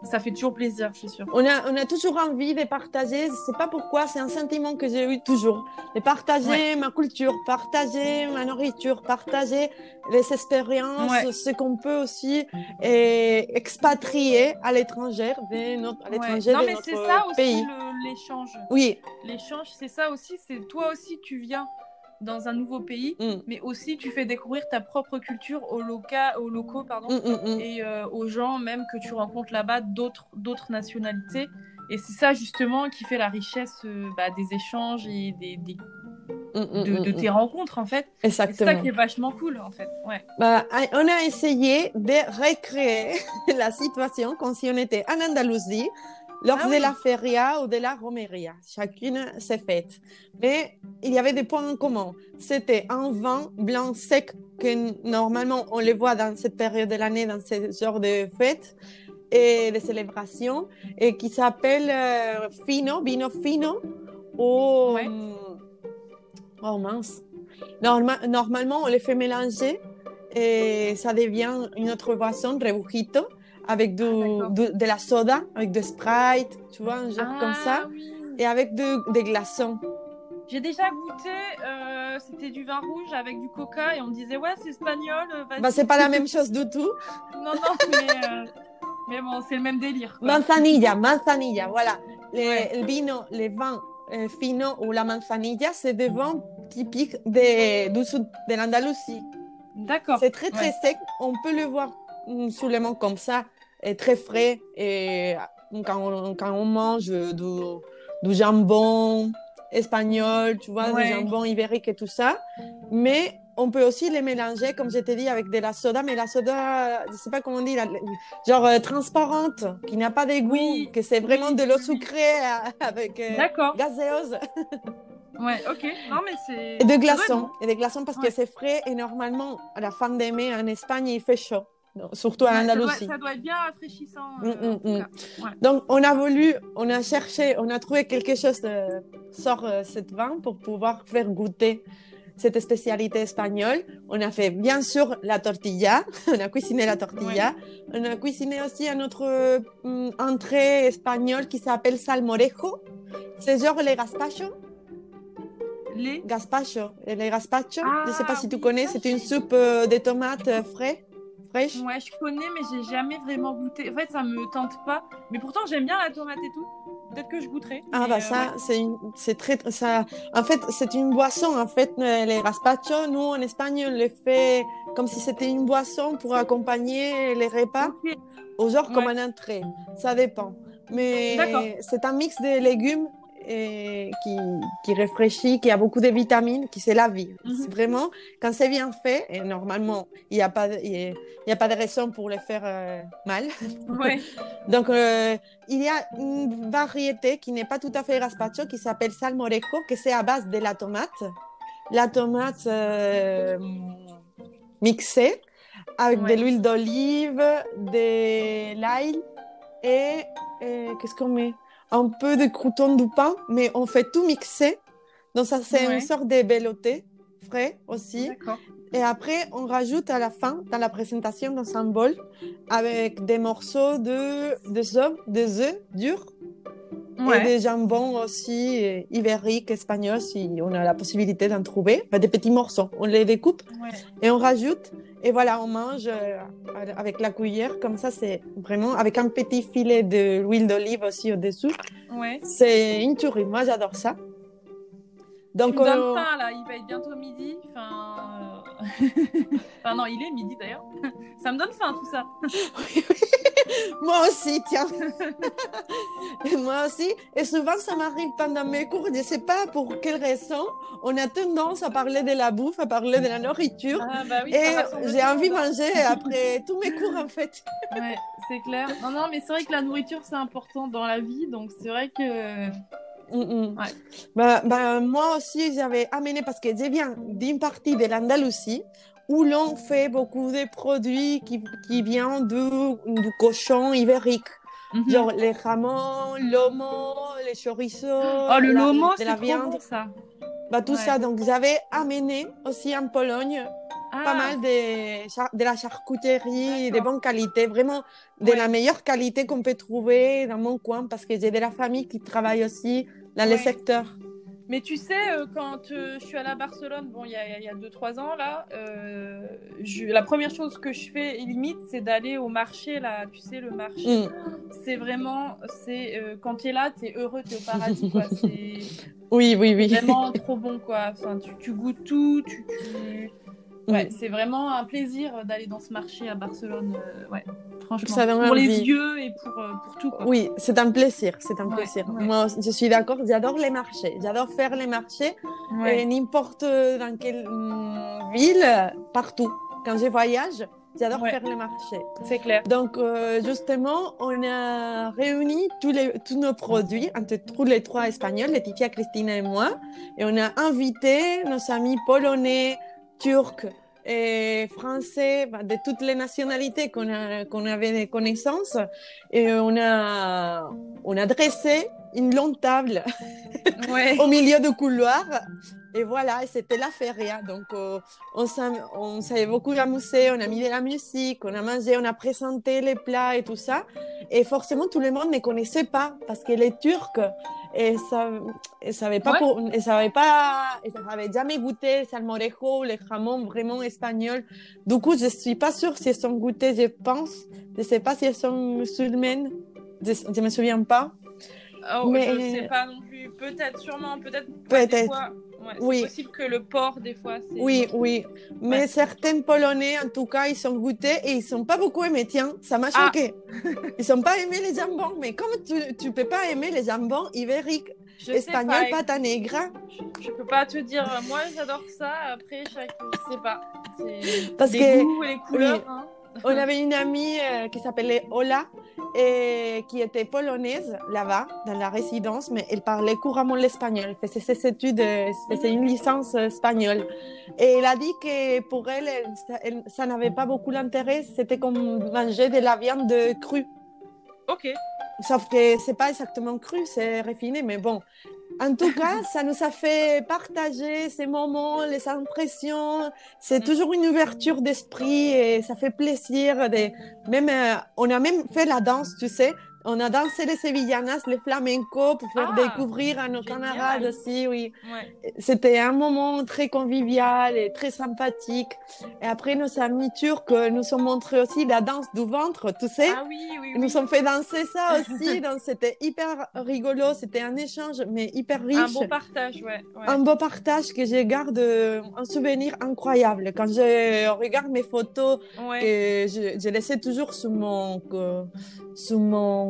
Ça fait toujours plaisir, je suis sûre. on a, on a toujours envie de partager, je sais pas pourquoi, c'est un sentiment que j'ai eu toujours. De partager Ouais. ma culture, partager ma nourriture, partager les expériences, Ouais. ce qu'on peut aussi expatrier à l'étranger, de notre, à Ouais. l'étranger Non mais notre c'est ça aussi l'échange. Oui, L'échange, c'est ça aussi. C'est toi aussi, tu viens dans un nouveau pays, Mm. mais aussi tu fais découvrir ta propre culture aux, loca- aux locaux, pardon, Mm, mm, et euh, aux gens même que tu rencontres là-bas d'autres nationalités. Et c'est ça justement qui fait la richesse euh, bah, des échanges et des, des- de, de tes rencontres en fait. Et C'est Exactement. ça qui est vachement cool en fait. Ouais. Bah, on a essayé de recréer la situation comme si on était en Andalousie lors Ah de oui. la feria ou de la romeria. Chacune s'est faite. Mais il y avait des points en commun. C'était un vin blanc sec que normalement on le voit dans cette période de l'année, dans ce genre de fêtes et de célébrations, et qui s'appelle euh, fino, vino fino, ou... Ouais. Oh mince. Norma- normalement, on les fait mélanger et ça devient une autre boisson, rebujito, avec d'accord. du- de la soda, avec de Sprite, tu vois, un genre comme ça, Ah oui. et avec de- des glaçons. J'ai déjà goûté, euh, c'était du vin rouge avec du coca et on me disait ouais c'est espagnol. euh. Bah, c'est pas la même chose du tout. Non non mais euh, mais bon c'est le même délire. quoi. Manzanilla, manzanilla, voilà. Les, Ouais. Le vino, les vins euh, finos ou la manzanilla, c'est des vins typiques de- du sud de l'Andalousie. D'accord. C'est très très Ouais. sec. On peut le voir mm, sous les mains comme ça, et très frais. Et quand on, quand on mange du, du jambon espagnol, tu vois, Ouais. du jambon ibérique et tout ça. Mais on peut aussi les mélanger, comme je t'ai dit, avec de la soda, mais la soda, je sais pas comment on dit, la- genre euh, transparente, qui n'a pas de goût, Oui, que c'est vraiment oui, de l'eau sucrée euh, avec euh, D'accord. gazeuse. Ouais ok. Non mais c'est. Et de glaçons. Et des glaçons parce Ouais. que c'est frais et normalement, à la fin de mai, en Espagne, il fait chaud. Surtout à Ouais, ça, doit, l'Andalousie. ça doit être bien rafraîchissant. Mm, euh, mm, mm. Ouais. Donc, on a voulu, on a cherché, on a trouvé quelque chose de sort euh, cette vin pour pouvoir faire goûter cette spécialité espagnole. On a fait bien sûr la tortilla, on a cuisiné la tortilla. On a cuisiné aussi un autre euh, entrée espagnole qui s'appelle salmorejo. C'est genre les gazpacho. Les? Gazpacho. Et les gazpacho, Ah, je sais pas si tu connais, c'est une soupe euh, de tomates frais, fraîche. Ouais je connais mais j'ai jamais vraiment goûté. En fait ça me tente pas. Mais pourtant j'aime bien la tomate et tout. Peut-être que je goûterai. Ah bah euh, ça, ouais. c'est une- c'est très ça. En fait, c'est une boisson. En fait, euh, les gazpacho, nous en Espagne, on le fait comme si c'était une boisson pour accompagner les repas, Ok. ou genre comme un entrée. Ça dépend. Mais c'est un mix de légumes et qui, qui rafraîchit, qui a beaucoup de vitamines, qui c'est la vie. C'est Vraiment, quand c'est bien fait, et normalement, il n'y a, pas y a- y a pas de raison pour le faire euh, mal. Ouais. Donc, euh, il y a une variété qui n'est pas tout à fait gazpacho, qui s'appelle salmorejo, que c'est à base de la tomate. La tomate euh, mixée avec Ouais. de l'huile d'olive, de l'ail et qu'est-ce qu'on met? Un peu de croûtons du pain, mais on fait tout mixer. Donc ça, c'est une sorte de belloté frais aussi. Et après, on rajoute à la fin, dans la présentation, dans un bol, avec des morceaux de, de œufs, des œufs durs et des jambons aussi euh, ibériques, espagnols, si on a la possibilité d'en trouver. des petits morceaux. On les découpe et on rajoute. Et voilà, on mange euh, avec la cuillère. Comme ça, c'est vraiment avec un petit filet de l'huile d'olive aussi au-dessous. Ouais. C'est une tuerie. Moi, j'adore ça. Donc, tu me donnes faim, là. Il va être bientôt midi. Enfin, euh, enfin non, il est midi d'ailleurs. ça me donne faim, tout ça. oui, oui. Moi aussi, tiens. Moi aussi. Et souvent, ça m'arrive pendant mes cours. Je ne sais pas pour quelle raison. On a tendance à parler de la bouffe, à parler de la nourriture. Ah, bah oui, et j'ai envie de manger après tous mes cours, en fait. ouais, c'est clair. Non, non, mais c'est vrai que la nourriture, c'est important dans la vie. Donc, c'est vrai que Mm, mm. Bah, bah, moi aussi, j'avais amené, parce que je viens d'une partie de l'Andalousie où l'on fait beaucoup de produits qui, qui viennent du, du cochon ibérique. Mm-hmm. Genre les jamons, l'homo, les chorizo. Oh, le lomo, c'est la viande. Bon, ça. Bah, tout ça. Donc, j'avais amené aussi en Pologne pas ah. mal de, de la charcuterie de bonne qualité, vraiment de la meilleure qualité qu'on peut trouver dans mon coin parce que j'ai de la famille qui travaille aussi dans les secteurs. Mais tu sais, euh, quand euh, je suis allée à Barcelone, bon, il y a 2-3 ans, là, euh, la première chose que je fais, limite, c'est d'aller au marché, là, tu sais, le marché. Mm. C'est vraiment, c'est quand tu es là, tu es heureux, tu es au paradis, quoi. oui, oui, oui. vraiment trop bon, quoi. Enfin, tu, tu goûtes tout, tu, tu... Ouais, c'est vraiment un plaisir d'aller dans ce marché à Barcelone. Euh, ouais, franchement. pour les yeux et pour, euh, pour tout. Quoi. Oui, c'est un plaisir. C'est un plaisir. Moi, je suis d'accord. J'adore les marchés. J'adore faire les marchés. Et n'importe dans quelle mm, ville, partout. Quand je voyage, J'adore faire les marchés. C'est clair. Donc, euh, justement, on a réuni tous, les, tous nos produits entre tous les trois Espagnols, Laetitia, Christina et moi. Et on a invité nos amis polonais, turcs, et français, bah, de toutes les nationalités qu'on qu'on avait des connaissances. Et on a, on a dressé une longue table au milieu du couloir. Et voilà, c'était la feria. Donc, euh, on s'est beaucoup amusé, on a mis de la musique, on a mangé, on a présenté les plats et tout ça. Et forcément, tout le monde ne connaissait pas parce que les Turcs, et ça, et pas, pour, et pas, et ça avait jamais goûté salmorejo, les jamons vraiment espagnols. Du coup, je suis pas sûre si elles sont goûtées, je pense. Je sais pas si elles sont musulmanes. Je, je me souviens pas. Oh, mais... Je sais pas non plus. Peut-être, sûrement, peut-être. Peut-être. Ouais, oui. C'est possible que le porc, des fois. Oui, oui. Mais certains Polonais, en tout cas, ils sont goûtés et ils sont pas beaucoup aimés. Tiens, ça m'a ah. choqué. ils sont pas aimés les jambons. Mais comme tu, tu peux pas aimer les jambons ibériques, espagnols, à negra. Je, je, peux pas te dire. Moi, j'adore ça. Après, chaque, je sais pas. Parce les que goûts et les couleurs. Hein. On avait une amie euh, qui s'appelait Ola et qui était polonaise là-bas, dans la résidence, mais elle parlait couramment l'espagnol. Elle faisait ses études, elle faisait une licence espagnole. Et elle a dit que pour elle, ça, n'avait pas beaucoup d'intérêt, c'était comme manger de la viande crue. Ok. Sauf que c'est pas exactement cru, c'est raffiné, mais bon. En tout cas, ça nous a fait partager ces moments, les impressions. C'est mm. toujours une ouverture d'esprit et ça fait plaisir. De... Même, euh, on a même fait la danse, tu sais. On a dansé les sevillanas, les flamencos pour faire ah, découvrir à nos camarades aussi, oui. C'était un moment très convivial et très sympathique. Et après, nos amis turcs nous ont montré aussi la danse du ventre, tu sais. Ah oui, oui, Ils nous ont fait danser ça aussi. donc c'était hyper rigolo. C'était un échange, mais hyper riche. Un beau partage, ouais. Un beau partage que je garde un souvenir incroyable. Quand je regarde mes photos, et je, je laissais toujours sur mon, euh, sur mon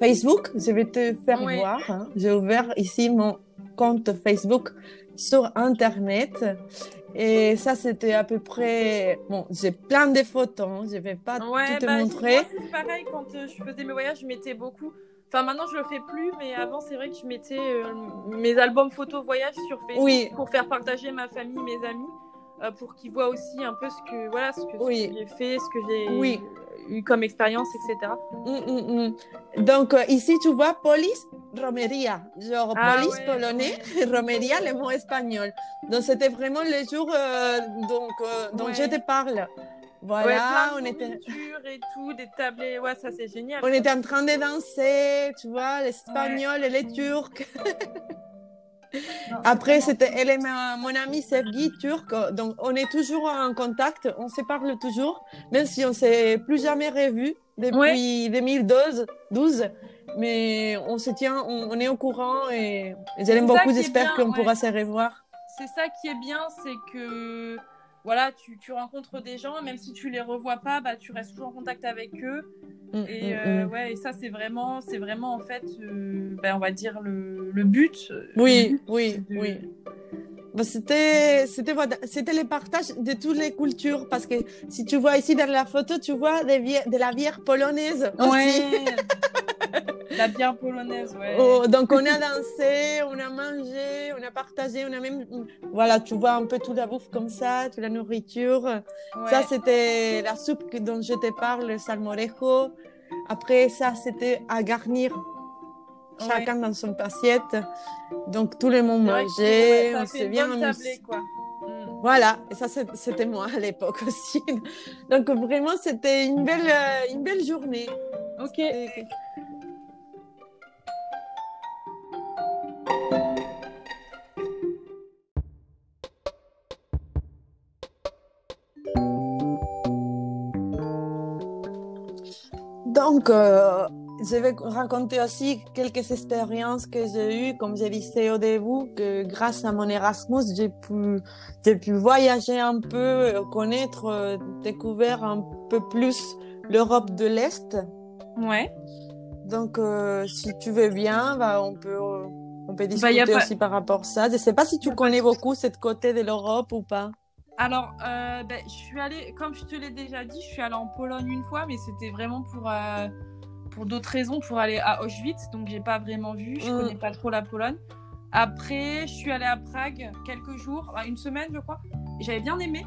Facebook. Je vais te faire voir. Hein. J'ai ouvert ici mon compte Facebook sur Internet. Et ça, c'était à peu près. Bon, j'ai plein de photos. Hein. Je vais pas tout te bah, montrer. C'est pareil, quand euh, je faisais mes voyages, je mettais beaucoup. Enfin, maintenant, je le fais plus, mais avant, c'est vrai que je mettais euh, mes albums photos voyage sur Facebook pour faire partager ma famille, mes amis. Euh, pour qu'ils voient aussi un peu ce que voilà ce que, j'ai fait, ce que j'ai oui. eu comme expérience, etc. Mm, mm, mm. Donc, euh, ici, tu vois, police, romeria. Genre, Ah police ouais, polonais, romeria, le mot espagnol. Donc, c'était vraiment le jour euh, donc, euh, dont Ouais. je te parle. Ouais, Voilà, plein on de était, nourriture et tout, des tablés. Ouais, ça c'est génial. on était en train de danser, tu vois, les Espagnols et les Turcs. Après, c'était elle ma- mon ami Sergi, turc. Donc, on est toujours en contact, on se parle toujours, même si on s'est plus jamais revus depuis 2012. 12, mais on se tient, on, on est au courant et, ça beaucoup. est J'espère qu'on ouais. pourra se revoir. c'est ça qui est bien, c'est que voilà, tu, tu rencontres des gens, même si tu les revois pas, bah, tu restes toujours en contact avec eux. Mm, Et, mm, euh, mm. ouais, et ça, c'est vraiment, c'est vraiment en fait, euh, ben, on va dire le, le but. Le Oui, but, oui, de- oui. Bah, c'était, c'était, c'était le partage de toutes les cultures parce que si tu vois ici dans la photo, tu vois des vie- de la bière polonaise aussi. Ouais. La bière polonaise, ouais. Oh, donc on a dansé, on a mangé, on a partagé, on a même, voilà, tu vois un peu toute la bouffe comme ça, toute la nourriture. Ouais. Ça c'était la soupe dont je te parle, le salmorejo. Après ça c'était à garnir Ouais. chacun dans son assiette. Donc tout le monde mangeait, ouais, on s'est bien amusé. quoi. Mm. Voilà, et ça c'était moi à l'époque aussi. Donc vraiment c'était une belle, euh, une belle journée. Ok. Donc, euh, je vais raconter aussi quelques expériences que j'ai eues, comme je disais au début, que grâce à mon Erasmus, j'ai pu, j'ai pu voyager un peu, euh, connaître, euh, découvrir un peu plus l'Europe de l'Est. Ouais. Donc, euh, si tu veux bien, bah, on peut, euh, on peut Bah, discuter pas- aussi par rapport à ça. Je sais pas si tu connais beaucoup cette côté de l'Europe ou pas. Alors, euh, ben, je suis allée, comme je te l'ai déjà dit, je suis allée en Pologne une fois, mais c'était vraiment pour, euh, pour d'autres raisons, pour aller à Auschwitz, donc j'ai pas vraiment vu, je connais pas trop la Pologne. Après, je suis allée à Prague quelques jours, une semaine je crois, et j'avais bien aimé.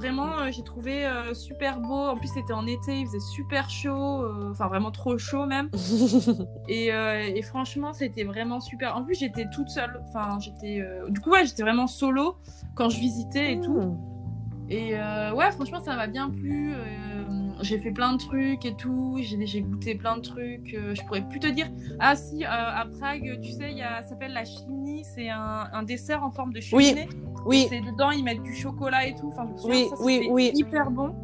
Vraiment, euh, j'ai trouvé euh, super beau. En plus, c'était en été, il faisait super chaud, euh, enfin vraiment trop chaud même. Et, euh, et franchement, c'était vraiment super. En plus, j'étais toute seule. Enfin, j'étais. Du coup, ouais, j'étais vraiment solo quand je visitais et tout. Et euh, ouais, franchement, ça m'a bien plu. J'ai fait plein de trucs et tout. J'ai goûté plein de trucs. Euh, je pourrais plus te dire. Ah si, euh, à Prague, tu sais, il y a, ça s'appelle la chimie. C'est un, un dessert en forme de Oui, cheminée. Oui, C'est dedans, ils mettent du chocolat et tout. Enfin, je me souviens, Oui, ça, oui, oui. hyper bon.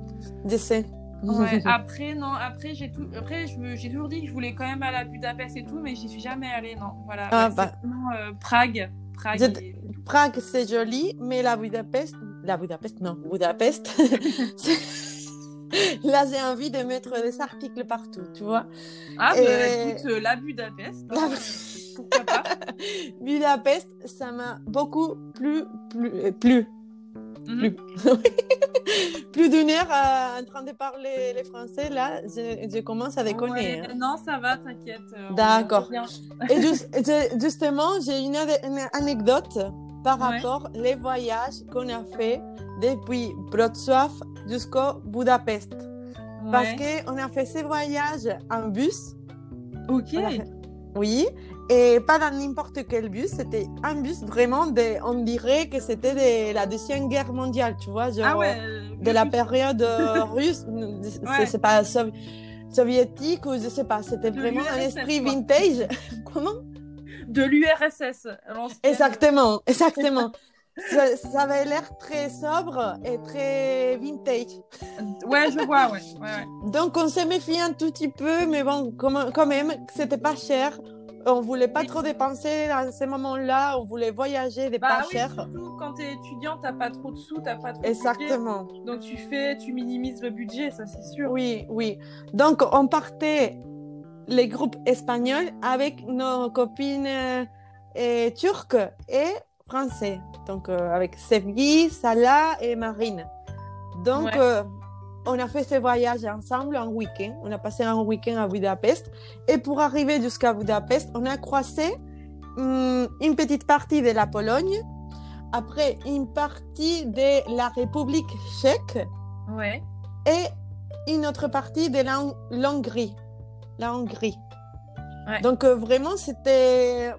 Ouais, après, non, après, j'ai tout... après, j'ai toujours dit que je voulais quand même aller à Budapest et tout, mais j'y suis jamais allée, non. Voilà. Ah, bah. Vraiment euh, Prague. Prague. Et- Prague, c'est joli, mais la Budapest, la Budapest, non, Budapest, là, j'ai envie de mettre des articles partout, tu vois. Ah, bah, Et- écoute, euh, la Budapest. La- hein, Pourquoi pas Budapest, ça m'a beaucoup plu, plu, euh, plu, Mhm. plu. plus d'une heure euh, en train de parler les français, là, je, je commence à déconner. Ouais, hein. Non, ça va, t'inquiète. euh, D'accord. Et juste- justement, j'ai une, anecdote par Ouais. rapport les voyages qu'on a fait depuis Wrocław jusqu'au Budapest. Parce Ouais. qu'on a fait ces voyages en bus. Ok. Fait- Oui. Et pas dans n'importe quel bus, c'était un bus vraiment de, on dirait que c'était de la Deuxième Guerre mondiale, tu vois, genre Ah ouais. euh, de la période euh, russe, c'est Ouais. c'est pas sovi- soviétique ou je sais pas, c'était vraiment un esprit quoi. vintage. Comment? De l'URSS. Exactement, exactement. Ça, ça avait l'air très sobre et très vintage. Ouais, je vois, ouais. ouais, ouais. Donc on s'est méfié un tout petit peu, mais bon, quand même, c'était pas cher. On voulait pas Oui. trop dépenser à ces moments-là, on voulait voyager des Bah pas oui, cher. surtout quand t'es étudiant, t'as pas trop de sous, t'as pas trop de Exactement. budget. Donc tu fais, tu minimises le budget, ça c'est sûr. Oui, oui. Donc on partait les groupes espagnols avec nos copines euh, turques et français. Donc euh, avec Sevgi, Salah et Marine. Donc Ouais. euh, on a fait ce voyage ensemble un week-end. On a passé un week-end à Budapest. Et pour arriver jusqu'à Budapest, on a croisé hum, une petite partie de la Pologne, après une partie de la République tchèque Ouais. et une autre partie de l'Hongrie. La Hongrie. Donc euh, vraiment, c'était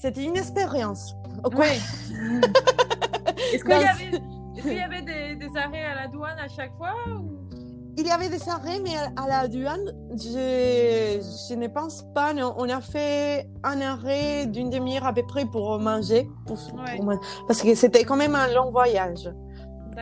c'était une expérience. Ouais. Est-ce qu'il y avait, des, arrêts à la douane à chaque fois Il y avait des arrêts, mais à, la douane, je, je, ne pense pas. On a fait un arrêt d'une demi-heure à peu près pour manger, parce que c'était quand même un long voyage.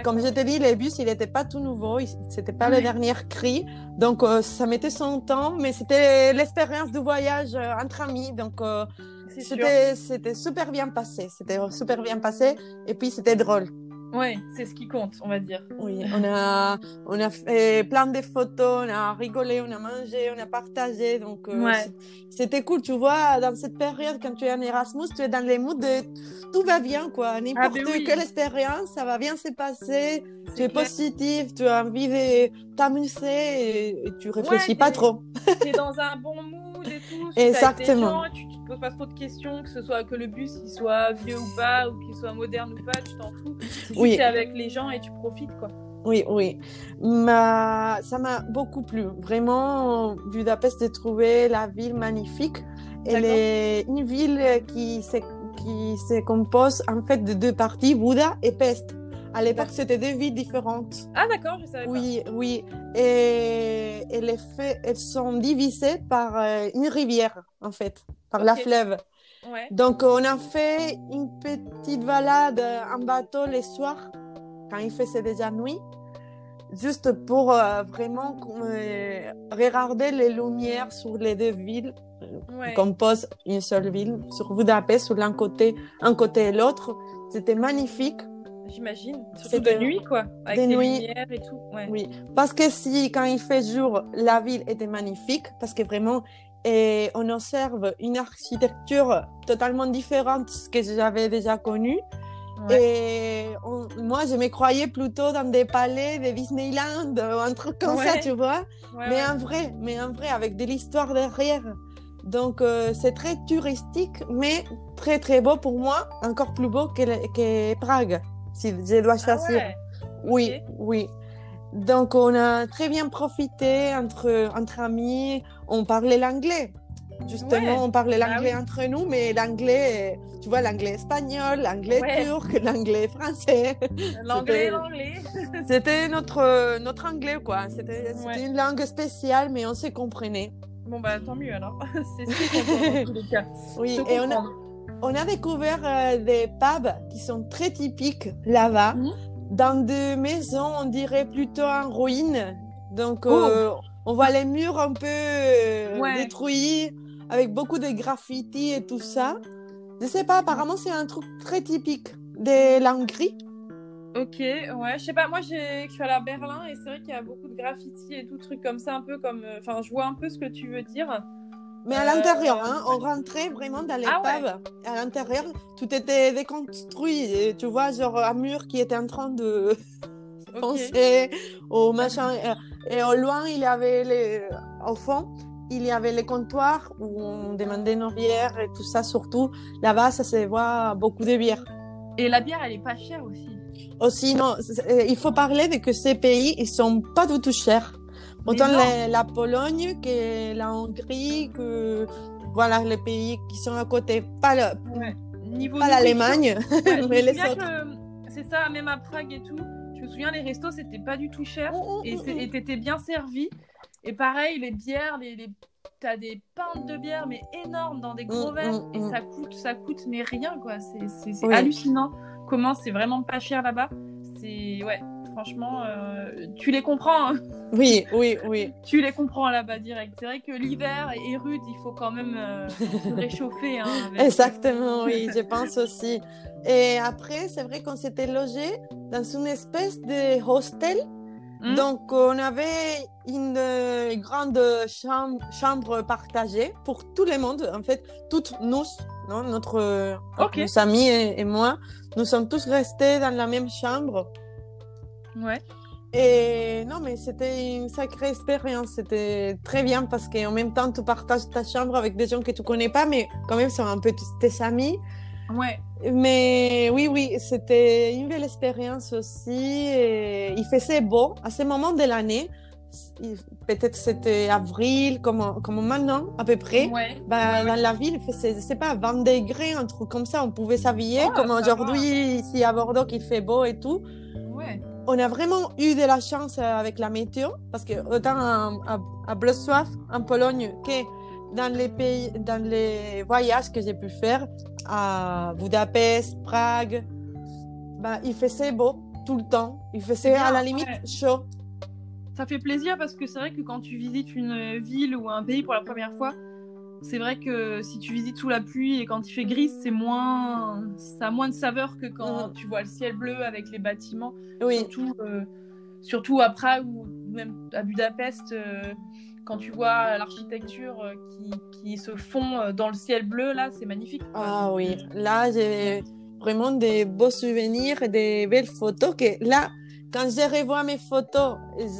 Comme je t'ai dit, le bus, il n'était pas tout nouveau, c'était pas le dernier cri. Donc, euh, ça mettait son temps, mais c'était l'expérience du voyage euh, entre amis. Donc, euh, c'était super bien passé. C'était super bien passé. Et puis, c'était drôle. Ouais, c'est ce qui compte, on va dire. Oui, on a, on a fait plein de photos, on a rigolé, on a mangé, on a partagé. Donc, euh, c'était cool. Tu vois, dans cette période, quand tu es en Erasmus, tu es dans les moods de tout va bien, quoi. Ah, N'importe quelle expérience, ça va bien se passer. Tu es positif, tu as envie de t'amuser et, tu réfléchis pas trop. Tu es dans un bon mood et tout. Exactement te poses pas trop de questions, que ce soit que le bus il soit vieux ou pas, ou qu'il soit moderne ou pas, tu t'en fous. Oui. Tu es avec les gens et tu profites, quoi. Oui, oui. Ma... Ça m'a beaucoup plu. Vraiment, Budapest, j'ai trouvé la ville magnifique. Elle est une ville qui se, qui se compose en fait de deux parties, Bouddha et Pest. À l'époque, c'était deux villes différentes. Ah, d'accord, je savais oui, pas. Oui, Et, et les faits, elles sont divisées par euh, une rivière, en fait par la fleuve. Donc, on a fait une petite balade en bateau les soirs, quand il faisait déjà nuit, juste pour euh, vraiment euh, regarder les lumières sur les deux villes. Ouais. compose une seule ville, sur Budapest, sur l'un côté, un côté et l'autre. C'était magnifique. J'imagine. Surtout de nuit, quoi. Avec les lumières et tout. Oui. Parce que si, quand il fait jour, la ville était magnifique, parce que vraiment, et on observe une architecture totalement différente de ce que j'avais déjà connu. Et moi, je me croyais plutôt dans des palais de Disneyland ou un truc comme ça, tu vois. mais en vrai, mais en vrai, avec de l'histoire derrière. Donc, euh, c'est très touristique, mais très, très beau pour moi. Encore plus beau que, que Prague, si je dois ah choisir. Oui, oui. Donc, on a très bien profité entre, entre amis. On parlait l'anglais. Justement, on parlait bah l'anglais entre nous, mais l'anglais, tu vois, l'anglais espagnol, l'anglais turc, l'anglais français. L'anglais, l'anglais. C'était notre, notre anglais, quoi. C'était une langue spéciale, mais on se comprenait. Bon, bah, tant mieux alors. C'est ce dans tous les cas. Oui, et on a, on a découvert euh, des pubs qui sont très typiques là-bas. Mmh dans des maisons, on dirait plutôt en ruine. Donc, euh, oh. on voit les murs un peu euh, détruits, avec beaucoup de graffiti et tout ça. Je sais pas, apparemment, c'est un truc très typique de l'Hongrie. Ok, ouais, je sais pas, moi je suis allée à Berlin et c'est vrai qu'il y a beaucoup de graffiti et tout truc comme ça, un peu comme. Euh, enfin, je vois un peu ce que tu veux dire. Mais à l'intérieur, hein, on rentrait vraiment dans les ah, À l'intérieur, tout était déconstruit. Et tu vois, genre un mur qui était en train de foncer au machin. Et, au loin, il y avait les... au fond, il y avait les comptoirs où on demandait nos bières et tout ça. Surtout là-bas, ça se voit beaucoup de bières. Et la bière, elle est pas chère aussi. Aussi, non. Il faut parler de que ces pays, ils sont pas du tout chers. Autant la, Pologne que la Hongrie, que voilà les pays qui sont à côté. Pas l'Allemagne, mais les autres. C'est ça, même à Prague et tout. Je me souviens, les restos, c'était pas du tout cher oh, oh, et oh, t'étais bien servi. Et pareil, les bières, les, les... t'as des pintes de bière, mais énormes dans des gros mm, verres. Mm, et mm. ça coûte, ça coûte, mais rien, quoi. C'est hallucinant comment c'est vraiment pas cher là-bas. C'est. Ouais, franchement, euh, tu les comprends. Hein. oui, oui, oui. tu les comprends là-bas direct. C'est vrai que l'hiver est rude, il faut quand même euh, se réchauffer. Hein, Exactement, oui, je pense aussi. Et après, c'est vrai qu'on s'était logé dans une espèce de hostel. Hmm. Donc, on avait une euh, grande chambre, chambre, partagée pour tout le monde. En fait, toutes nous, non, notre, nos amis et moi, nous sommes tous restés dans la même chambre. Ouais. Et non, mais c'était une sacrée expérience. C'était très bien parce qu'en même temps, tu partages ta chambre avec des gens que tu connais pas, mais quand même, sont un peu tes amis. Ouais. Mais oui, oui, c'était une belle expérience aussi. Et il faisait beau à ce moment de l'année. peut-être c'était avril, comme, comme maintenant, à peu près. Ouais. Ben, Dans la ville, c'est, c'est pas 20 degrés, un truc comme ça, on pouvait s'habiller, Oh, comme aujourd'hui, ici à Bordeaux, qu'il fait beau et tout. On a vraiment eu de la chance euh, avec la météo, parce que autant à, à, en Pologne, que dans les pays, dans les voyages que j'ai pu faire, à Budapest, Prague, ben, il faisait beau tout le temps. Il faisait bien, à la limite ouais. chaud. Ça fait plaisir parce que c'est vrai que quand tu visites une ville ou un pays pour la première fois, c'est vrai que si tu visites sous la pluie et quand il fait gris, c'est moins, ça a moins de saveur que quand Mhm. tu vois le ciel bleu avec les bâtiments. Oui, Surtout, euh, surtout à Prague ou même à Budapest, euh, quand tu vois l'architecture euh, qui, qui se fond dans le ciel bleu, là, c'est magnifique. ah oui. Là, j'ai vraiment des beaux souvenirs et des belles photos que là, quand je revois mes photos,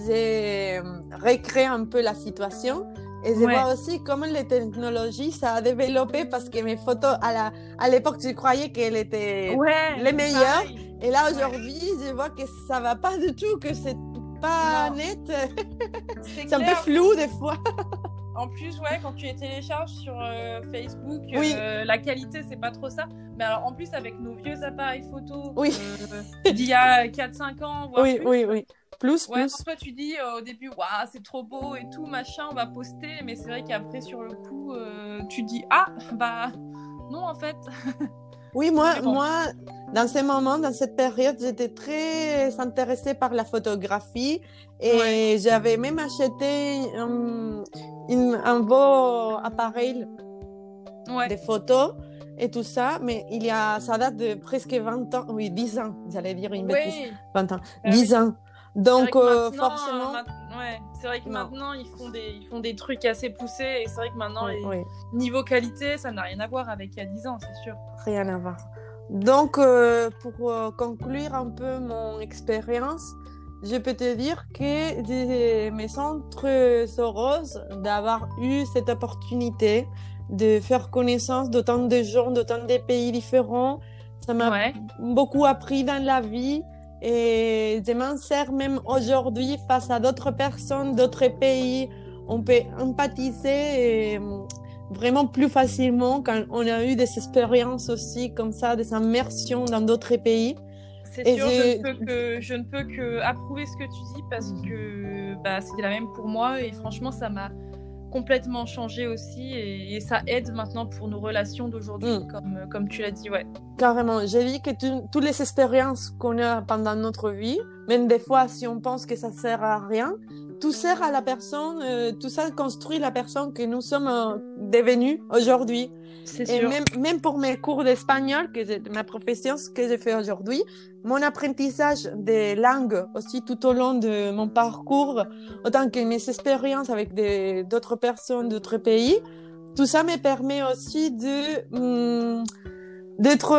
j'ai recréé un peu la situation. Et je Ouais. vois aussi comment les technologies, ça a développé parce que mes photos, à la- à l'époque, je croyais qu'elles étaient Ouais, les meilleurs. pareil. Et là, Ouais. aujourd'hui, je vois que ça va pas du tout, que c'est pas Non. net. C'est un peu flou des fois. En plus, ouais, quand tu les télécharges sur euh, Facebook, Oui. euh, la qualité, c'est pas trop ça. Mais alors, en plus, avec nos vieux appareils photo Oui. euh, d'il y a 4-5 ans, voire Oui, plus, oui, oui. Plus, Ouais, plus. toi, tu dis euh, au début, waouh, c'est trop beau et tout, machin, on va poster. Mais c'est vrai qu'après, sur le coup, euh, tu dis, ah, bah, non, en fait. Oui, moi, bon. moi, dans ces moments, dans cette période, j'étais très intéressée par la photographie et Ouais. j'avais même acheté un, une- un beau appareil Ouais. de photos et tout ça, mais il y a, ça date de presque 20 ans, oui, 10 ans, j'allais dire une bêtise, Ouais. 20 ans, Ah 10 ans. Donc, euh, forcément, ma- ouais, c'est vrai que Non. maintenant ils font des ils font des trucs assez poussés et c'est vrai que maintenant oui, les- oui. niveau qualité ça n'a rien à voir avec il y a 10 ans c'est sûr. Rien à voir. Donc, euh, pour euh, conclure un peu mon expérience, je peux te dire que je me sens très heureuse d'avoir eu cette opportunité de faire connaissance d'autant de gens, d'autant de pays différents. Ça m'a Ouais. beaucoup appris dans la vie et je m'en sers même aujourd'hui face à d'autres personnes, d'autres pays. On peut empathiser et, hum, vraiment plus facilement quand on a eu des expériences aussi comme ça, des immersions dans d'autres pays. C'est sûr, j'ai- je ne, peux que, je ne peux que approuver ce que tu dis parce que bah, c'était la même pour moi et franchement, ça m'a complètement changé aussi et, et ça aide maintenant pour nos relations d'aujourd'hui, Mm. comme, comme tu l'as dit. Ouais. Carrément, j'ai dit que tu- toutes les expériences qu'on a pendant notre vie, même des fois si on pense que ça sert à rien, tout sert à la personne, euh, tout ça construit la personne que nous sommes euh, devenus aujourd'hui. C'est Et sûr. même, même pour mes cours d'espagnol, que ma profession, ce que j'ai fait aujourd'hui, mon apprentissage des langues aussi tout au long de mon parcours, autant que mes expériences avec d'autres personnes d'autres pays, tout ça me permet aussi de hum, d'être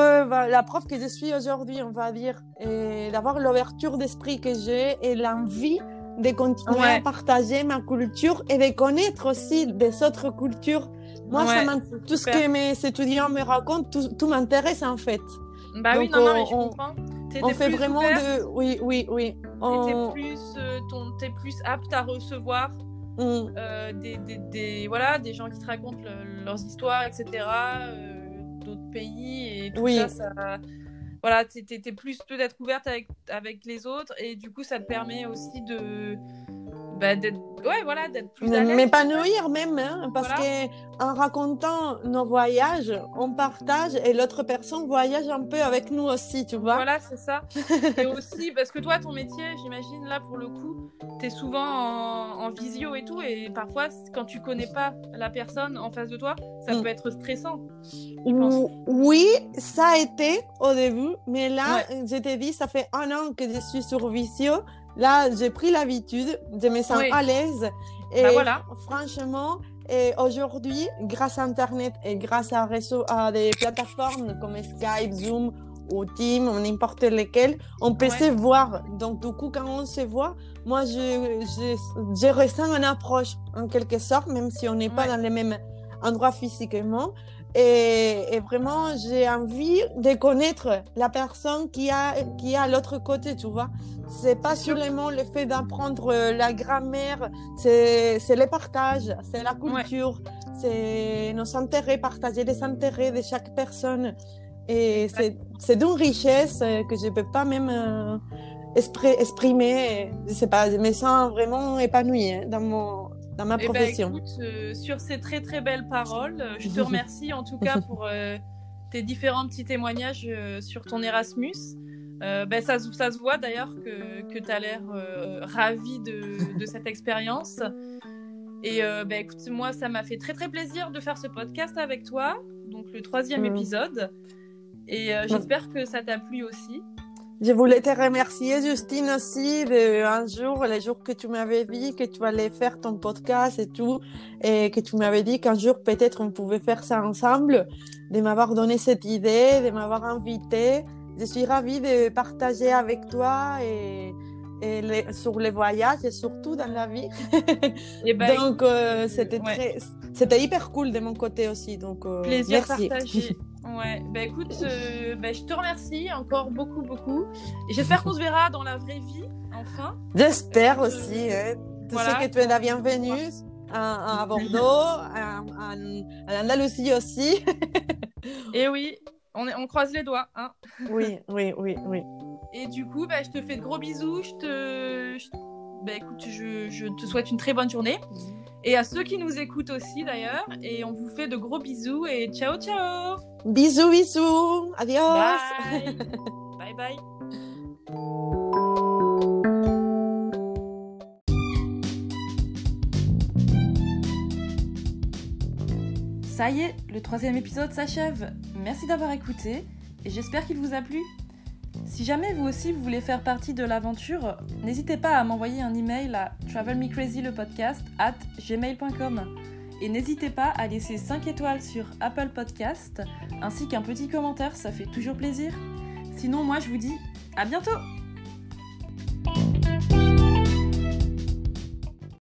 la prof que je suis aujourd'hui, on va dire, et d'avoir l'ouverture d'esprit que j'ai et l'envie de continuer Ouais. à partager ma culture et de connaître aussi des autres cultures. Moi, ça Ouais, c'est tout ce que mes étudiants me racontent, tout, tout m'intéresse en fait. Bah oui, non, non, mais je on- comprends. On fait plus vraiment ouverte de... Oui, oui, oui. t'es On... plus, euh, ton- t'es plus apte à recevoir on- euh, des, des, des- voilà, des gens qui te racontent le- leurs histoires, etc., euh, d'autres pays et tout Oui. ça, ça. Voilà, t'es t'es- t'es plus peut-être ouverte avec les autres et du coup, ça te permet aussi de. Bah, d'être ouais, voilà, plus à m'épanouir même, hein, parce Voilà. que en racontant nos voyages, on partage et l'autre personne voyage un peu avec nous aussi, tu vois. Voilà, c'est ça. et aussi, parce que toi, ton métier, j'imagine, là, pour le coup, t'es souvent en, en visio et tout, et parfois, quand tu connais pas la personne en face de toi, ça Mm. peut être stressant. Oui, ça a été au début, mais là, je t'ai dit, ça fait un an que je suis sur Visio. Là, j'ai pris l'habitude, je me sens Oui. à l'aise. Et Bah voilà. franchement, et aujourd'hui, grâce à Internet et grâce à, réseau, à des plateformes comme Skype, Zoom ou Team, ou n'importe lesquelles, on peut Ouais. se voir. Donc, du coup, quand on se voit, moi, je, je, je ressens une approche, en quelque sorte, même si on n'est pas dans les mêmes endroits physiquement. Et, vraiment, j'ai envie de connaître la personne qui a qui est à l'autre côté, tu vois. C'est pas seulement le fait d'apprendre la grammaire, c'est c'est le partage, c'est la culture, c'est nos intérêts, partager les intérêts de chaque personne. Et c'est d'une richesse que je peux pas même euh, exprimer. Je sais pas, je me sens vraiment épanouie hein, dans mon dans ma eh ben, profession. écoute, euh, sur ces très très belles paroles, euh, je te remercie en tout cas pour euh, tes différents petits témoignages sur ton Erasmus. Ben, ça, ça, se voit d'ailleurs que, que tu as l'air ravi de, de, cette expérience. Et ben, écoute, moi, ça m'a fait très très plaisir de faire ce podcast avec toi, donc le troisième mm. épisode. Et j'espère que ça t'a plu aussi. Je voulais te remercier, Justine, aussi, de un jour, les jours que tu m'avais dit que tu allais faire ton podcast et tout, et que tu m'avais dit qu'un jour, peut-être, on pouvait faire ça ensemble, de m'avoir donné cette idée, de m'avoir invité. Je suis ravie de partager avec toi et, et les, sur les voyages et surtout dans la vie. Et eh ben, donc, euh, c'était très, c'était hyper cool de mon côté aussi. Donc, euh, Plaisir merci. partagé. Ouais, bah écoute, euh, bah, je te remercie encore beaucoup, beaucoup. J'espère qu'on se verra dans la vraie vie, enfin. J'espère aussi. Hein. Tu sais que tu es la bienvenue à, à Bordeaux, à, à, Andalousie aussi. Et oui, on, on croise les doigts. Hein. Oui, oui, oui, oui. Et du coup, bah, je te fais de gros bisous. Je te, bah, écoute, je, je, te souhaite une très bonne journée. Et à ceux qui nous écoutent aussi d'ailleurs. Et on vous fait de gros bisous et ciao, ciao. Bisous, bisous. Adios. Bye, bye. bye. Ça y est, le troisième épisode s'achève. Merci d'avoir écouté et j'espère qu'il vous a plu. Si jamais vous aussi vous voulez faire partie de l'aventure, n'hésitez pas à m'envoyer un email à travelmecrazylepodcast at gmail.com et n'hésitez pas à laisser 5 étoiles sur Apple Podcast ainsi qu'un petit commentaire, ça fait toujours plaisir. Sinon moi je vous dis à bientôt